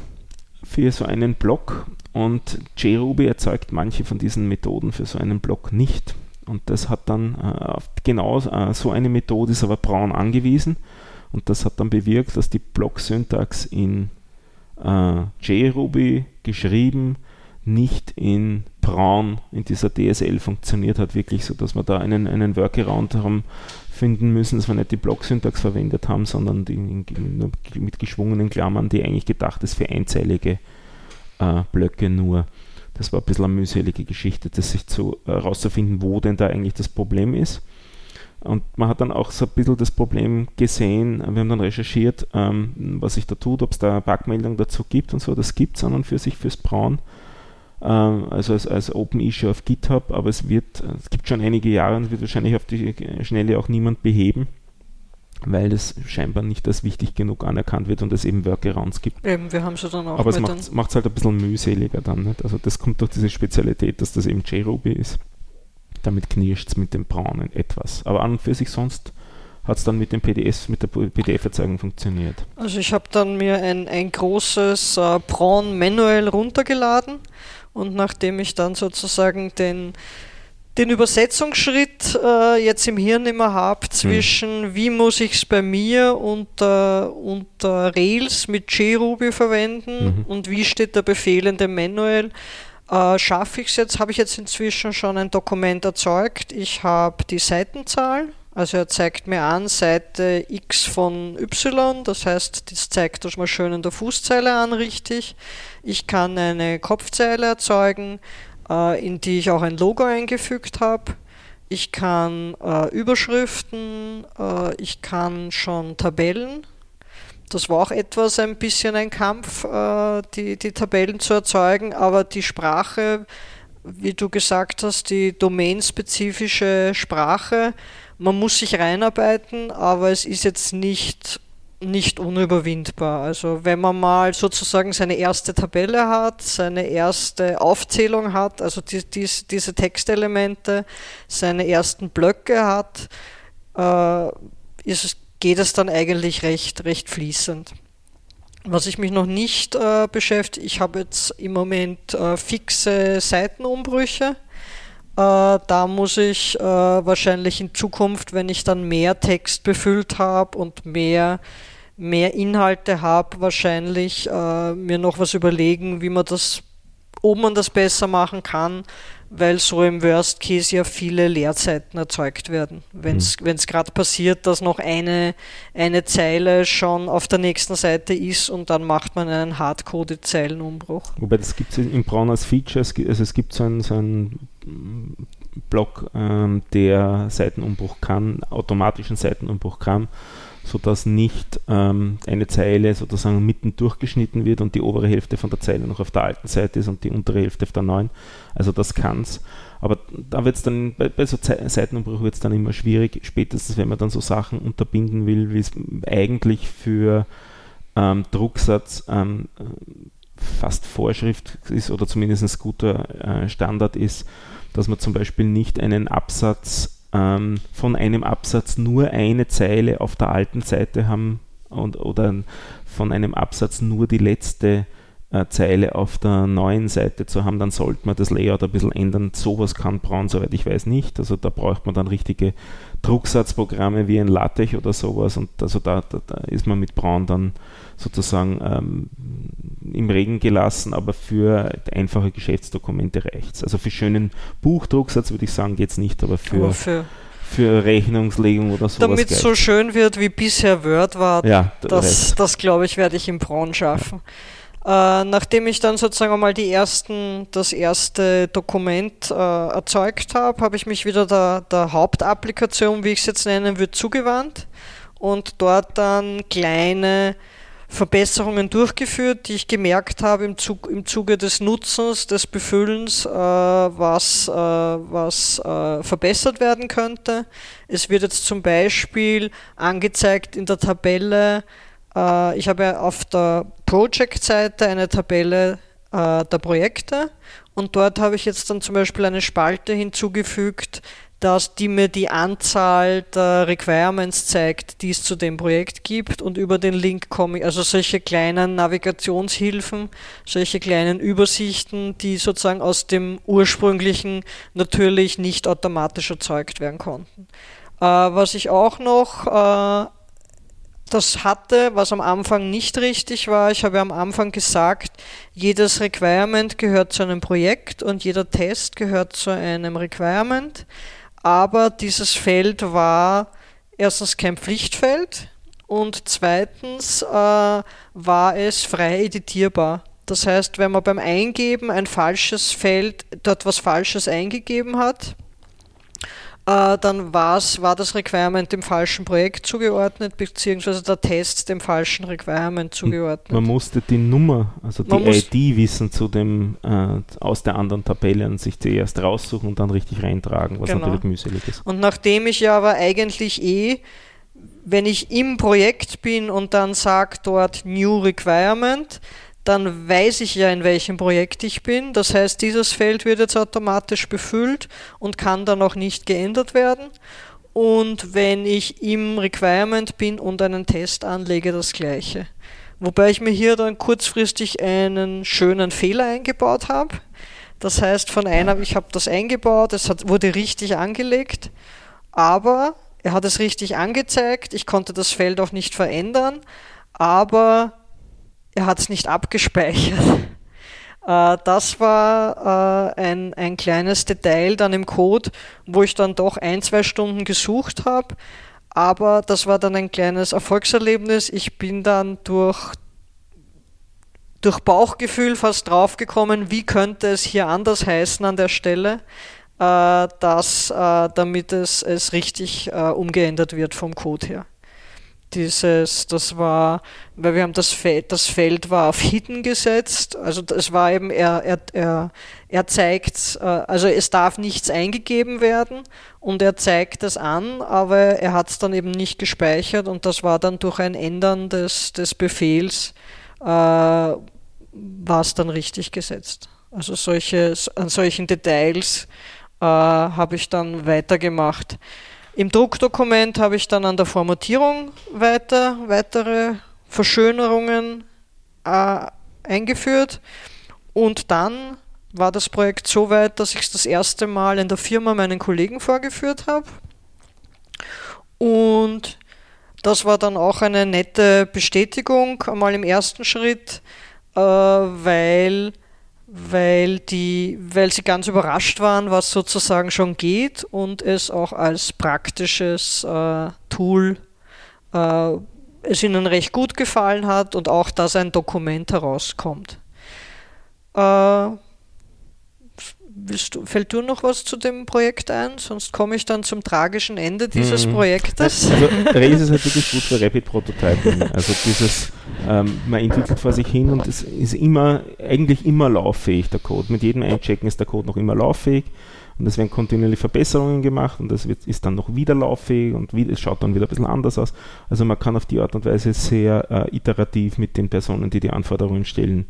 für so einen Block und JRuby erzeugt manche von diesen Methoden für so einen Block nicht. Und das hat dann äh, genau äh, so eine Methode ist aber Braun angewiesen und das hat dann bewirkt, dass die Block-Syntax in äh, JRuby geschrieben, nicht in Braun in dieser DSL funktioniert hat, wirklich so, dass wir da einen, einen Workaround haben finden müssen, dass wir nicht die Block-Syntax verwendet haben, sondern die, mit geschwungenen Klammern, die eigentlich gedacht ist für einzeilige äh, Blöcke nur. Das war ein bisschen eine mühselige Geschichte, das sich zu herauszufinden, wo denn da eigentlich das Problem ist. Und man hat dann auch so ein bisschen das Problem gesehen, wir haben dann recherchiert, ähm, was sich da tut, ob es da eine Bugmeldung dazu gibt und so. Das gibt es an und für sich fürs Braun, ähm, also als, als Open Issue auf GitHub, aber es wird, es gibt schon einige Jahre und wird wahrscheinlich auf die Schnelle auch niemand beheben weil es scheinbar nicht als wichtig genug anerkannt wird und es eben Workarounds gibt. Eben, wir haben sie dann auch. Aber es macht es halt ein bisschen mühseliger dann. Nicht? Also das kommt durch diese Spezialität, dass das eben JRuby ist. Damit knirscht es mit dem Braunen etwas. Aber an und für sich sonst hat es dann mit dem PDS, mit der PDF-Erzeugung funktioniert. Also ich habe dann mir ein, ein großes äh, Braun manuell runtergeladen und nachdem ich dann sozusagen den den Übersetzungsschritt äh, jetzt im Hirn immer habe zwischen hm. wie muss ich es bei mir unter, unter Rails mit JRuby verwenden mhm. und wie steht der Befehl in dem Manual. Äh, Schaffe ich es jetzt, habe ich jetzt inzwischen schon ein Dokument erzeugt. Ich habe die Seitenzahl, also er zeigt mir an Seite X von Y, das heißt, das zeigt das mal schön in der Fußzeile an, richtig. Ich kann eine Kopfzeile erzeugen, äh, in die ich auch ein Logo eingefügt habe. Ich kann äh, Überschriften, äh, ich kann schon Tabellen. Das war auch etwas ein bisschen ein Kampf, äh, die, die Tabellen zu erzeugen, aber die Sprache, wie du gesagt hast, die domainspezifische Sprache, man muss sich reinarbeiten, aber es ist jetzt nicht nicht unüberwindbar. Also wenn man mal sozusagen seine erste Tabelle hat, seine erste Aufzählung hat, also die, die, diese Textelemente, seine ersten Blöcke hat, äh, ist, geht es dann eigentlich recht, recht fließend. Was ich mich noch nicht äh, beschäftige, ich habe jetzt im Moment äh, fixe Seitenumbrüche. Äh, da muss ich äh, wahrscheinlich in Zukunft, wenn ich dann mehr Text befüllt habe und mehr mehr Inhalte habe, wahrscheinlich äh, mir noch was überlegen, wie man das, ob man das besser machen kann, weil so im Worst Case ja viele Leerzeiten erzeugt werden. Wenn es mhm. gerade passiert, dass noch eine, eine Zeile schon auf der nächsten Seite ist und dann macht man einen hardcoded Zeilenumbruch. Wobei das gibt es im Braun als Feature, also es gibt so einen, so einen Block, ähm, der Seitenumbruch kann, automatischen Seitenumbruch kann sodass nicht ähm, eine Zeile sozusagen mitten durchgeschnitten wird und die obere Hälfte von der Zeile noch auf der alten Seite ist und die untere Hälfte auf der neuen. Also das kann es. Aber da wird es dann, bei, bei so Ze Seitenumbruch wird es dann immer schwierig, spätestens wenn man dann so Sachen unterbinden will, wie es eigentlich für ähm, Drucksatz ähm, fast Vorschrift ist oder zumindest ein guter äh, Standard ist, dass man zum Beispiel nicht einen Absatz ähm, von einem Absatz nur eine Zeile auf der alten Seite haben und, oder von einem Absatz nur die letzte äh, Zeile auf der neuen Seite zu haben, dann sollte man das Layout ein bisschen ändern. Sowas kann Braun, soweit ich weiß, nicht. Also da braucht man dann richtige Drucksatzprogramme wie ein LaTeX oder sowas und also da, da, da ist man mit Braun dann sozusagen ähm, im Regen gelassen, aber für einfache Geschäftsdokumente reicht es. Also für schönen Buchdrucksatz würde ich sagen, geht es nicht, aber für, aber für, für, Rechnungslegung oder sowas. Damit es so schön wird, wie bisher Word war, ja, das, das glaube ich, werde ich im Braun schaffen. Ja. Äh, nachdem ich dann sozusagen mal die ersten, das erste Dokument äh, erzeugt habe, habe ich mich wieder der, der Hauptapplikation, wie ich es jetzt nennen würde, zugewandt und dort dann kleine Verbesserungen durchgeführt, die ich gemerkt habe im, Zug, im Zuge des Nutzens, des Befüllens, äh, was, äh, was äh, verbessert werden könnte. Es wird jetzt zum Beispiel angezeigt in der Tabelle, ich habe auf der Project-Seite eine Tabelle äh, der Projekte und dort habe ich jetzt dann zum Beispiel eine Spalte hinzugefügt, dass die mir die Anzahl der Requirements zeigt, die es zu dem Projekt gibt und über den Link komme ich, also solche kleinen Navigationshilfen, solche kleinen Übersichten, die sozusagen aus dem ursprünglichen natürlich nicht automatisch erzeugt werden konnten. Äh, was ich auch noch äh, das hatte, was am Anfang nicht richtig war. Ich habe am Anfang gesagt, jedes Requirement gehört zu einem Projekt und jeder Test gehört zu einem Requirement aber dieses Feld war erstens kein Pflichtfeld und zweitens äh, war es frei editierbar. Das heißt, wenn man beim Eingeben ein falsches Feld, dort was Falsches eingegeben hat, äh, dann war's, war das Requirement dem falschen Projekt zugeordnet, beziehungsweise der Test dem falschen Requirement zugeordnet. Man musste die Nummer, also die ID wissen zu dem äh, aus der anderen Tabelle und sich zuerst raussuchen und dann richtig reintragen, was genau. natürlich mühselig ist. Und nachdem ich ja aber eigentlich eh wenn ich im Projekt bin und dann sage dort New Requirement, dann weiß ich ja, in welchem Projekt ich bin. Das heißt, dieses Feld wird jetzt automatisch befüllt und kann dann auch nicht geändert werden. Und wenn ich im Requirement bin und einen Test anlege, das gleiche. Wobei ich mir hier dann kurzfristig einen schönen Fehler eingebaut habe. Das heißt, von einer, ich habe das eingebaut, es hat, wurde richtig angelegt, aber er hat es richtig angezeigt, ich konnte das Feld auch nicht verändern, aber er hat es nicht abgespeichert. Äh, das war äh, ein, ein kleines Detail dann im Code, wo ich dann doch ein, zwei Stunden gesucht habe. Aber das war dann ein kleines Erfolgserlebnis. Ich bin dann durch, durch Bauchgefühl fast draufgekommen, wie könnte es hier anders heißen an der Stelle, äh, dass, damit es, es richtig umgeändert wird vom Code her dieses, das war, weil wir haben das Feld, das Feld war auf Hidden gesetzt, also es war eben, er, er, er, er zeigt, äh, also es darf nichts eingegeben werden und er zeigt es an, aber er hat es dann eben nicht gespeichert und das war dann durch ein Ändern des, des Befehls, äh, war es dann richtig gesetzt. Also solche, an solchen Details äh, habe ich dann weitergemacht. Im Druckdokument habe ich dann an der Formatierung weiter, weitere Verschönerungen äh, eingeführt und dann war das Projekt so weit, dass ich es das erste Mal in der Firma meinen Kollegen vorgeführt habe. Und das war dann auch eine nette Bestätigung, einmal im ersten Schritt, äh, weil weil, die, weil sie ganz überrascht waren, was sozusagen schon geht und es auch als praktisches äh, Tool äh, es ihnen recht gut gefallen hat und auch, dass ein Dokument herauskommt. Äh, du, fällt dir noch was zu dem Projekt ein? Sonst komme ich dann zum tragischen Ende dieses mhm. Projektes. Also Rails ist halt wirklich gut für Rapid Prototyping. Also dieses, ähm, man entwickelt vor sich hin und es ist immer, eigentlich immer lauffähig, der Code. Mit jedem Einchecken ist der Code noch immer lauffähig und es werden kontinuierlich Verbesserungen gemacht und das wird, ist dann noch wieder lauffähig und es schaut dann wieder ein bisschen anders aus. Also man kann auf die Art und Weise sehr äh, iterativ mit den Personen, die die Anforderungen stellen,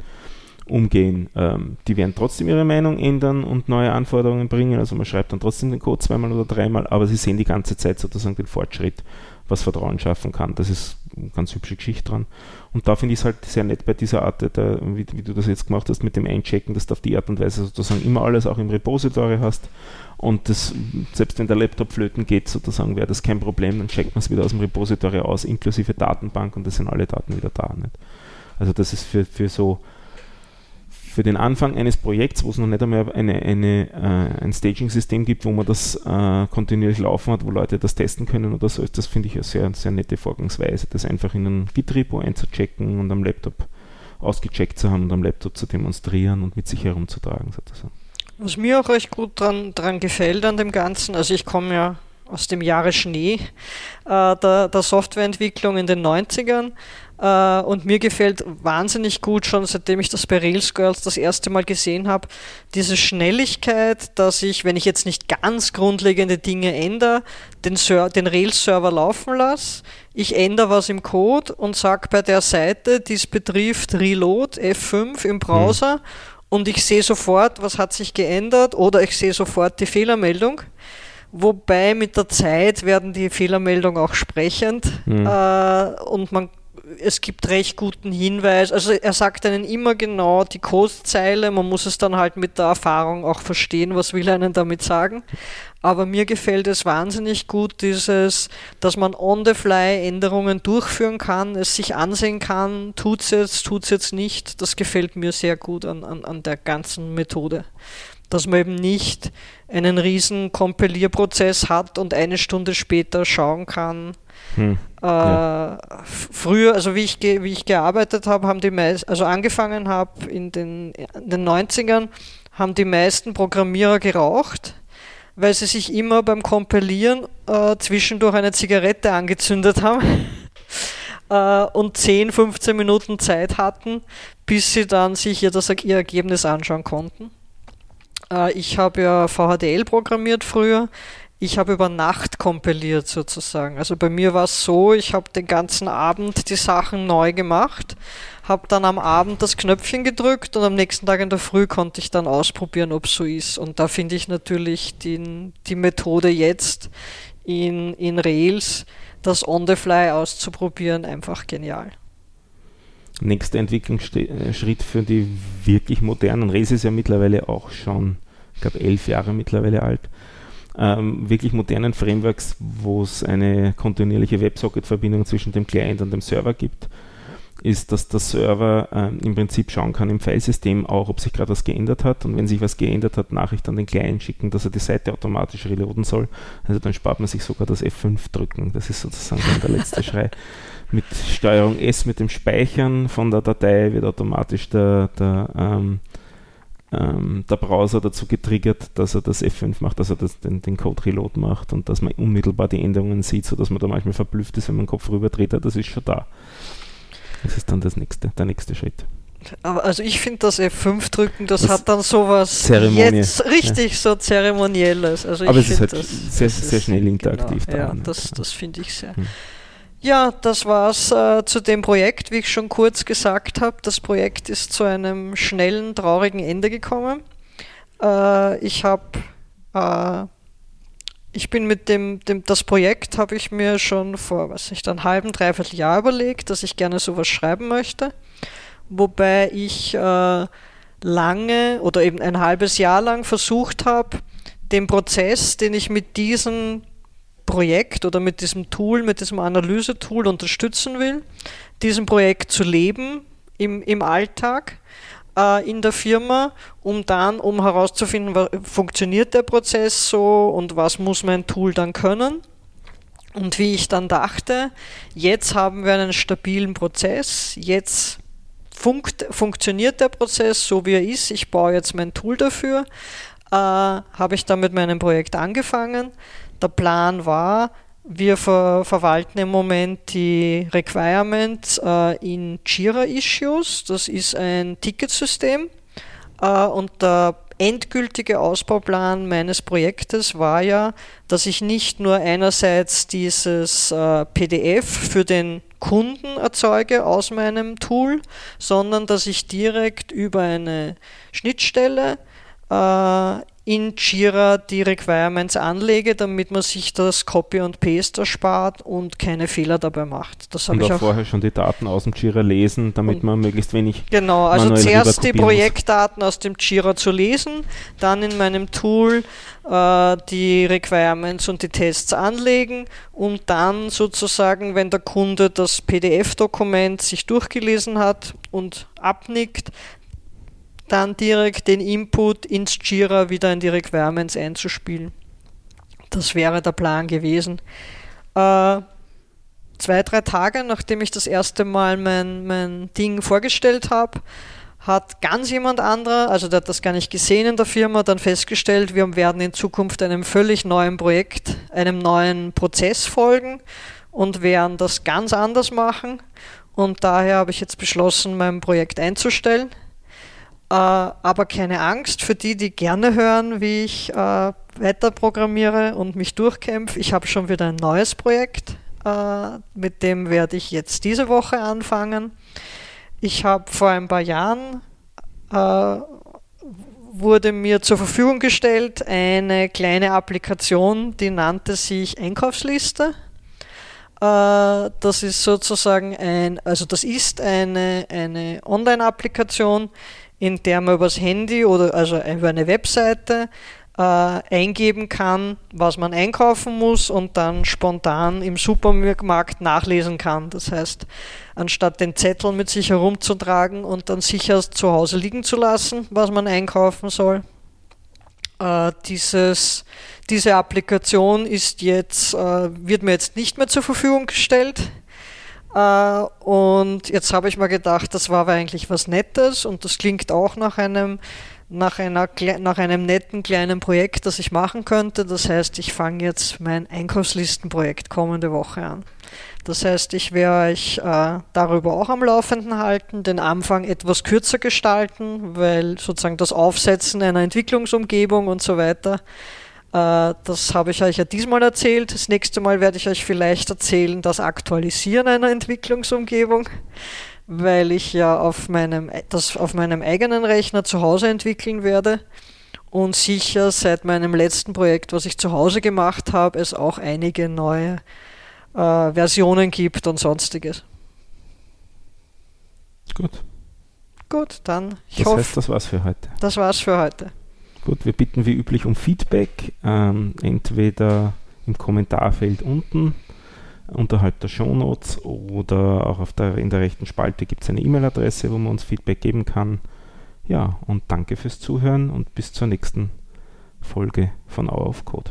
umgehen. Ähm, die werden trotzdem ihre Meinung ändern und neue Anforderungen bringen. Also man schreibt dann trotzdem den Code zweimal oder dreimal, aber sie sehen die ganze Zeit sozusagen den Fortschritt, was Vertrauen schaffen kann. Das ist eine ganz hübsche Geschichte dran. Und da finde ich es halt sehr nett bei dieser Art, der, wie, wie, du das jetzt gemacht hast mit dem Einchecken, dass du auf die Art und Weise sozusagen immer alles auch im Repository hast. Und das, selbst wenn der Laptop flöten geht, sozusagen, wäre das kein Problem, dann checkt man es wieder aus dem Repository aus, inklusive Datenbank und das sind alle Daten wieder da. Nicht? Also das ist für, für so für den Anfang eines Projekts, wo es noch nicht einmal eine, eine, äh, ein Staging-System gibt, wo man das äh, kontinuierlich laufen hat, wo Leute das testen können oder so, ist das finde ich eine sehr, sehr nette Vorgangsweise, das einfach in ein Git-Repo einzuchecken und am Laptop ausgecheckt zu haben und am Laptop zu demonstrieren und mit sich herumzutragen sozusagen. Was mir auch recht gut dran, dran gefällt an dem Ganzen, also ich komme ja aus dem Jahre Schnee äh, der, der Softwareentwicklung in den 90ern äh, und mir gefällt wahnsinnig gut, schon seitdem ich das bei Rails Girls das erste Mal gesehen habe, diese Schnelligkeit, dass ich, wenn ich jetzt nicht ganz grundlegende Dinge ändere, den, den Rails-Server laufen lasse, ich ändere was im Code und sage bei der Seite, die es betrifft, Reload F5 im Browser mhm. und ich sehe sofort, was hat sich geändert oder ich sehe sofort die Fehlermeldung. Wobei mit der Zeit werden die Fehlermeldungen auch sprechend mhm. äh, und man es gibt recht guten Hinweis. Also er sagt einen immer genau die Codezeile, man muss es dann halt mit der Erfahrung auch verstehen, was will einen damit sagen. Aber mir gefällt es wahnsinnig gut, dieses, dass man on the fly Änderungen durchführen kann, es sich ansehen kann, tut es jetzt, tut es jetzt nicht. Das gefällt mir sehr gut an, an, an der ganzen Methode dass man eben nicht einen riesen Kompilierprozess hat und eine Stunde später schauen kann, hm. Äh, ja. Früher, also wie ich, wie ich gearbeitet habe, haben die meisten, also angefangen habe in den, in den 90ern, haben die meisten Programmierer geraucht. weil sie sich immer beim Kompilieren äh, zwischendurch eine Zigarette angezündet haben äh, und 10, 15 Minuten Zeit hatten, bis sie dann sich ihr, das, ihr Ergebnis anschauen konnten. Äh, ich habe ja VHDL programmiert früher. Ich habe über Nacht kompiliert sozusagen. Also bei mir war es so, ich habe den ganzen Abend die Sachen neu gemacht, habe dann am Abend das Knöpfchen gedrückt und am nächsten Tag in der Früh konnte ich dann ausprobieren, ob es so ist. Und da finde ich natürlich die, die Methode jetzt in, in Rails, das On-the-Fly auszuprobieren, einfach genial. Nächster Entwicklungsschritt für die wirklich modernen Rails ist ja mittlerweile auch schon, ich glaube, elf Jahre mittlerweile alt. Ähm, wirklich modernen Frameworks, wo es eine kontinuierliche WebSocket-Verbindung zwischen dem Client und dem Server gibt ist, dass der Server ähm, im Prinzip schauen kann im Filesystem auch, ob sich gerade was geändert hat und wenn sich was geändert hat, Nachricht an den Client schicken, dass er die Seite automatisch reloaden soll. Also dann spart man sich sogar das F5 drücken. Das ist sozusagen dann der letzte Schrei. Mit Steuerung S, mit dem Speichern von der Datei wird automatisch der, der, ähm, ähm, der Browser dazu getriggert, dass er das F5 macht, dass er das, den, den Code Reload macht und dass man unmittelbar die Änderungen sieht, sodass man da manchmal verblüfft ist, wenn man den Kopf rüberdreht, das ist schon da. Das ist dann das nächste, der nächste Schritt. Also ich finde das F5 drücken, das, das hat dann sowas Zeremonie. jetzt richtig ja. so zeremonielles. Also Aber es ist halt das, sehr, das sehr schnell interaktiv. Genau, ja, das, das finde ich sehr. Hm. Ja, das war's äh, zu dem Projekt, wie ich schon kurz gesagt habe. Das Projekt ist zu einem schnellen, traurigen Ende gekommen. Äh, ich habe äh, ich bin mit dem, dem das Projekt habe ich mir schon vor, was ich dann halben, dreiviertel Jahr überlegt, dass ich gerne sowas schreiben möchte. Wobei ich äh, lange oder eben ein halbes Jahr lang versucht habe, den Prozess, den ich mit diesem Projekt oder mit diesem Tool, mit diesem Analysetool unterstützen will, diesem Projekt zu leben im, im Alltag äh, in der Firma, um dann, um herauszufinden, was, funktioniert der Prozess so und was muss mein Tool dann können. Und wie ich dann dachte, jetzt haben wir einen stabilen Prozess, jetzt funkt, funktioniert der Prozess so wie er ist, ich baue jetzt mein Tool dafür, äh, habe ich dann mit meinem Projekt angefangen. Der Plan war, wir ver verwalten im Moment die Requirements äh, in Jira Issues. Das ist ein Ticketsystem. Äh, und der endgültige Ausbauplan meines Projektes war ja, dass ich nicht nur einerseits dieses äh, PDF für den Kunden erzeuge aus meinem Tool, sondern dass ich direkt über eine Schnittstelle äh, in Jira die Requirements anlege, damit man sich das Copy und Paste erspart und keine Fehler dabei macht. Das und ich auch vorher schon die Daten aus dem Jira lesen, damit man möglichst wenig. Genau, also zuerst die Projektdaten muss. aus dem Jira zu lesen, dann in meinem Tool äh, die Requirements und die Tests anlegen und dann sozusagen, wenn der Kunde das PDF-Dokument sich durchgelesen hat und abnickt, dann direkt den Input ins Jira wieder in die Requirements einzuspielen. Das wäre der Plan gewesen. Äh, zwei, drei Tage nachdem ich das erste Mal mein, mein Ding vorgestellt habe, hat ganz jemand anderer, also der hat das gar nicht gesehen in der Firma, dann festgestellt, wir werden in Zukunft einem völlig neuen Projekt, einem neuen Prozess folgen und werden das ganz anders machen. Und daher habe ich jetzt beschlossen, mein Projekt einzustellen. Äh, aber keine Angst für die, die gerne hören, wie ich äh, weiter programmiere und mich durchkämpfe. Ich habe schon wieder ein neues Projekt, äh, mit dem werde ich jetzt diese Woche anfangen. Ich habe vor ein paar Jahren wurde mir zur Verfügung gestellt eine kleine Applikation, die nannte sich Einkaufsliste. Das ist sozusagen ein, also das ist eine, eine Online-Applikation, in der man übers Handy oder also über eine Webseite äh, eingeben kann, was man einkaufen muss und dann spontan im Supermarkt nachlesen kann. Das heißt, anstatt den Zettel mit sich herumzutragen und dann sicher zu Hause liegen zu lassen, was man einkaufen soll. Äh, dieses, diese Applikation ist jetzt, äh, wird mir jetzt nicht mehr zur Verfügung gestellt. Äh, und jetzt habe ich mal gedacht, das war aber eigentlich was Nettes und das klingt auch nach einem nach, einer, nach einem netten kleinen Projekt, das ich machen könnte. Das heißt, ich fange jetzt mein Einkaufslistenprojekt kommende Woche an. Das heißt, ich werde euch äh, darüber auch am Laufenden halten, den Anfang etwas kürzer gestalten, weil sozusagen das Aufsetzen einer Entwicklungsumgebung und so weiter, das habe ich euch ja diesmal erzählt. Das nächste Mal werde ich euch vielleicht erzählen, das Aktualisieren einer Entwicklungsumgebung weil ich ja auf meinem, das auf meinem eigenen Rechner zu Hause entwickeln werde und sicher seit meinem letzten Projekt, was ich zu Hause gemacht habe, es auch einige neue äh, Versionen gibt und sonstiges. Gut. Gut, dann ich das hoffe. Heißt, das war's für heute. Das war's für heute. Gut, wir bitten wie üblich um Feedback, ähm, entweder im Kommentarfeld unten unterhalb der Shownotes oder auch auf der, in der rechten Spalte gibt es eine E-Mail-Adresse, wo man uns Feedback geben kann. Ja, und danke fürs Zuhören und bis zur nächsten Folge von Hour of Code.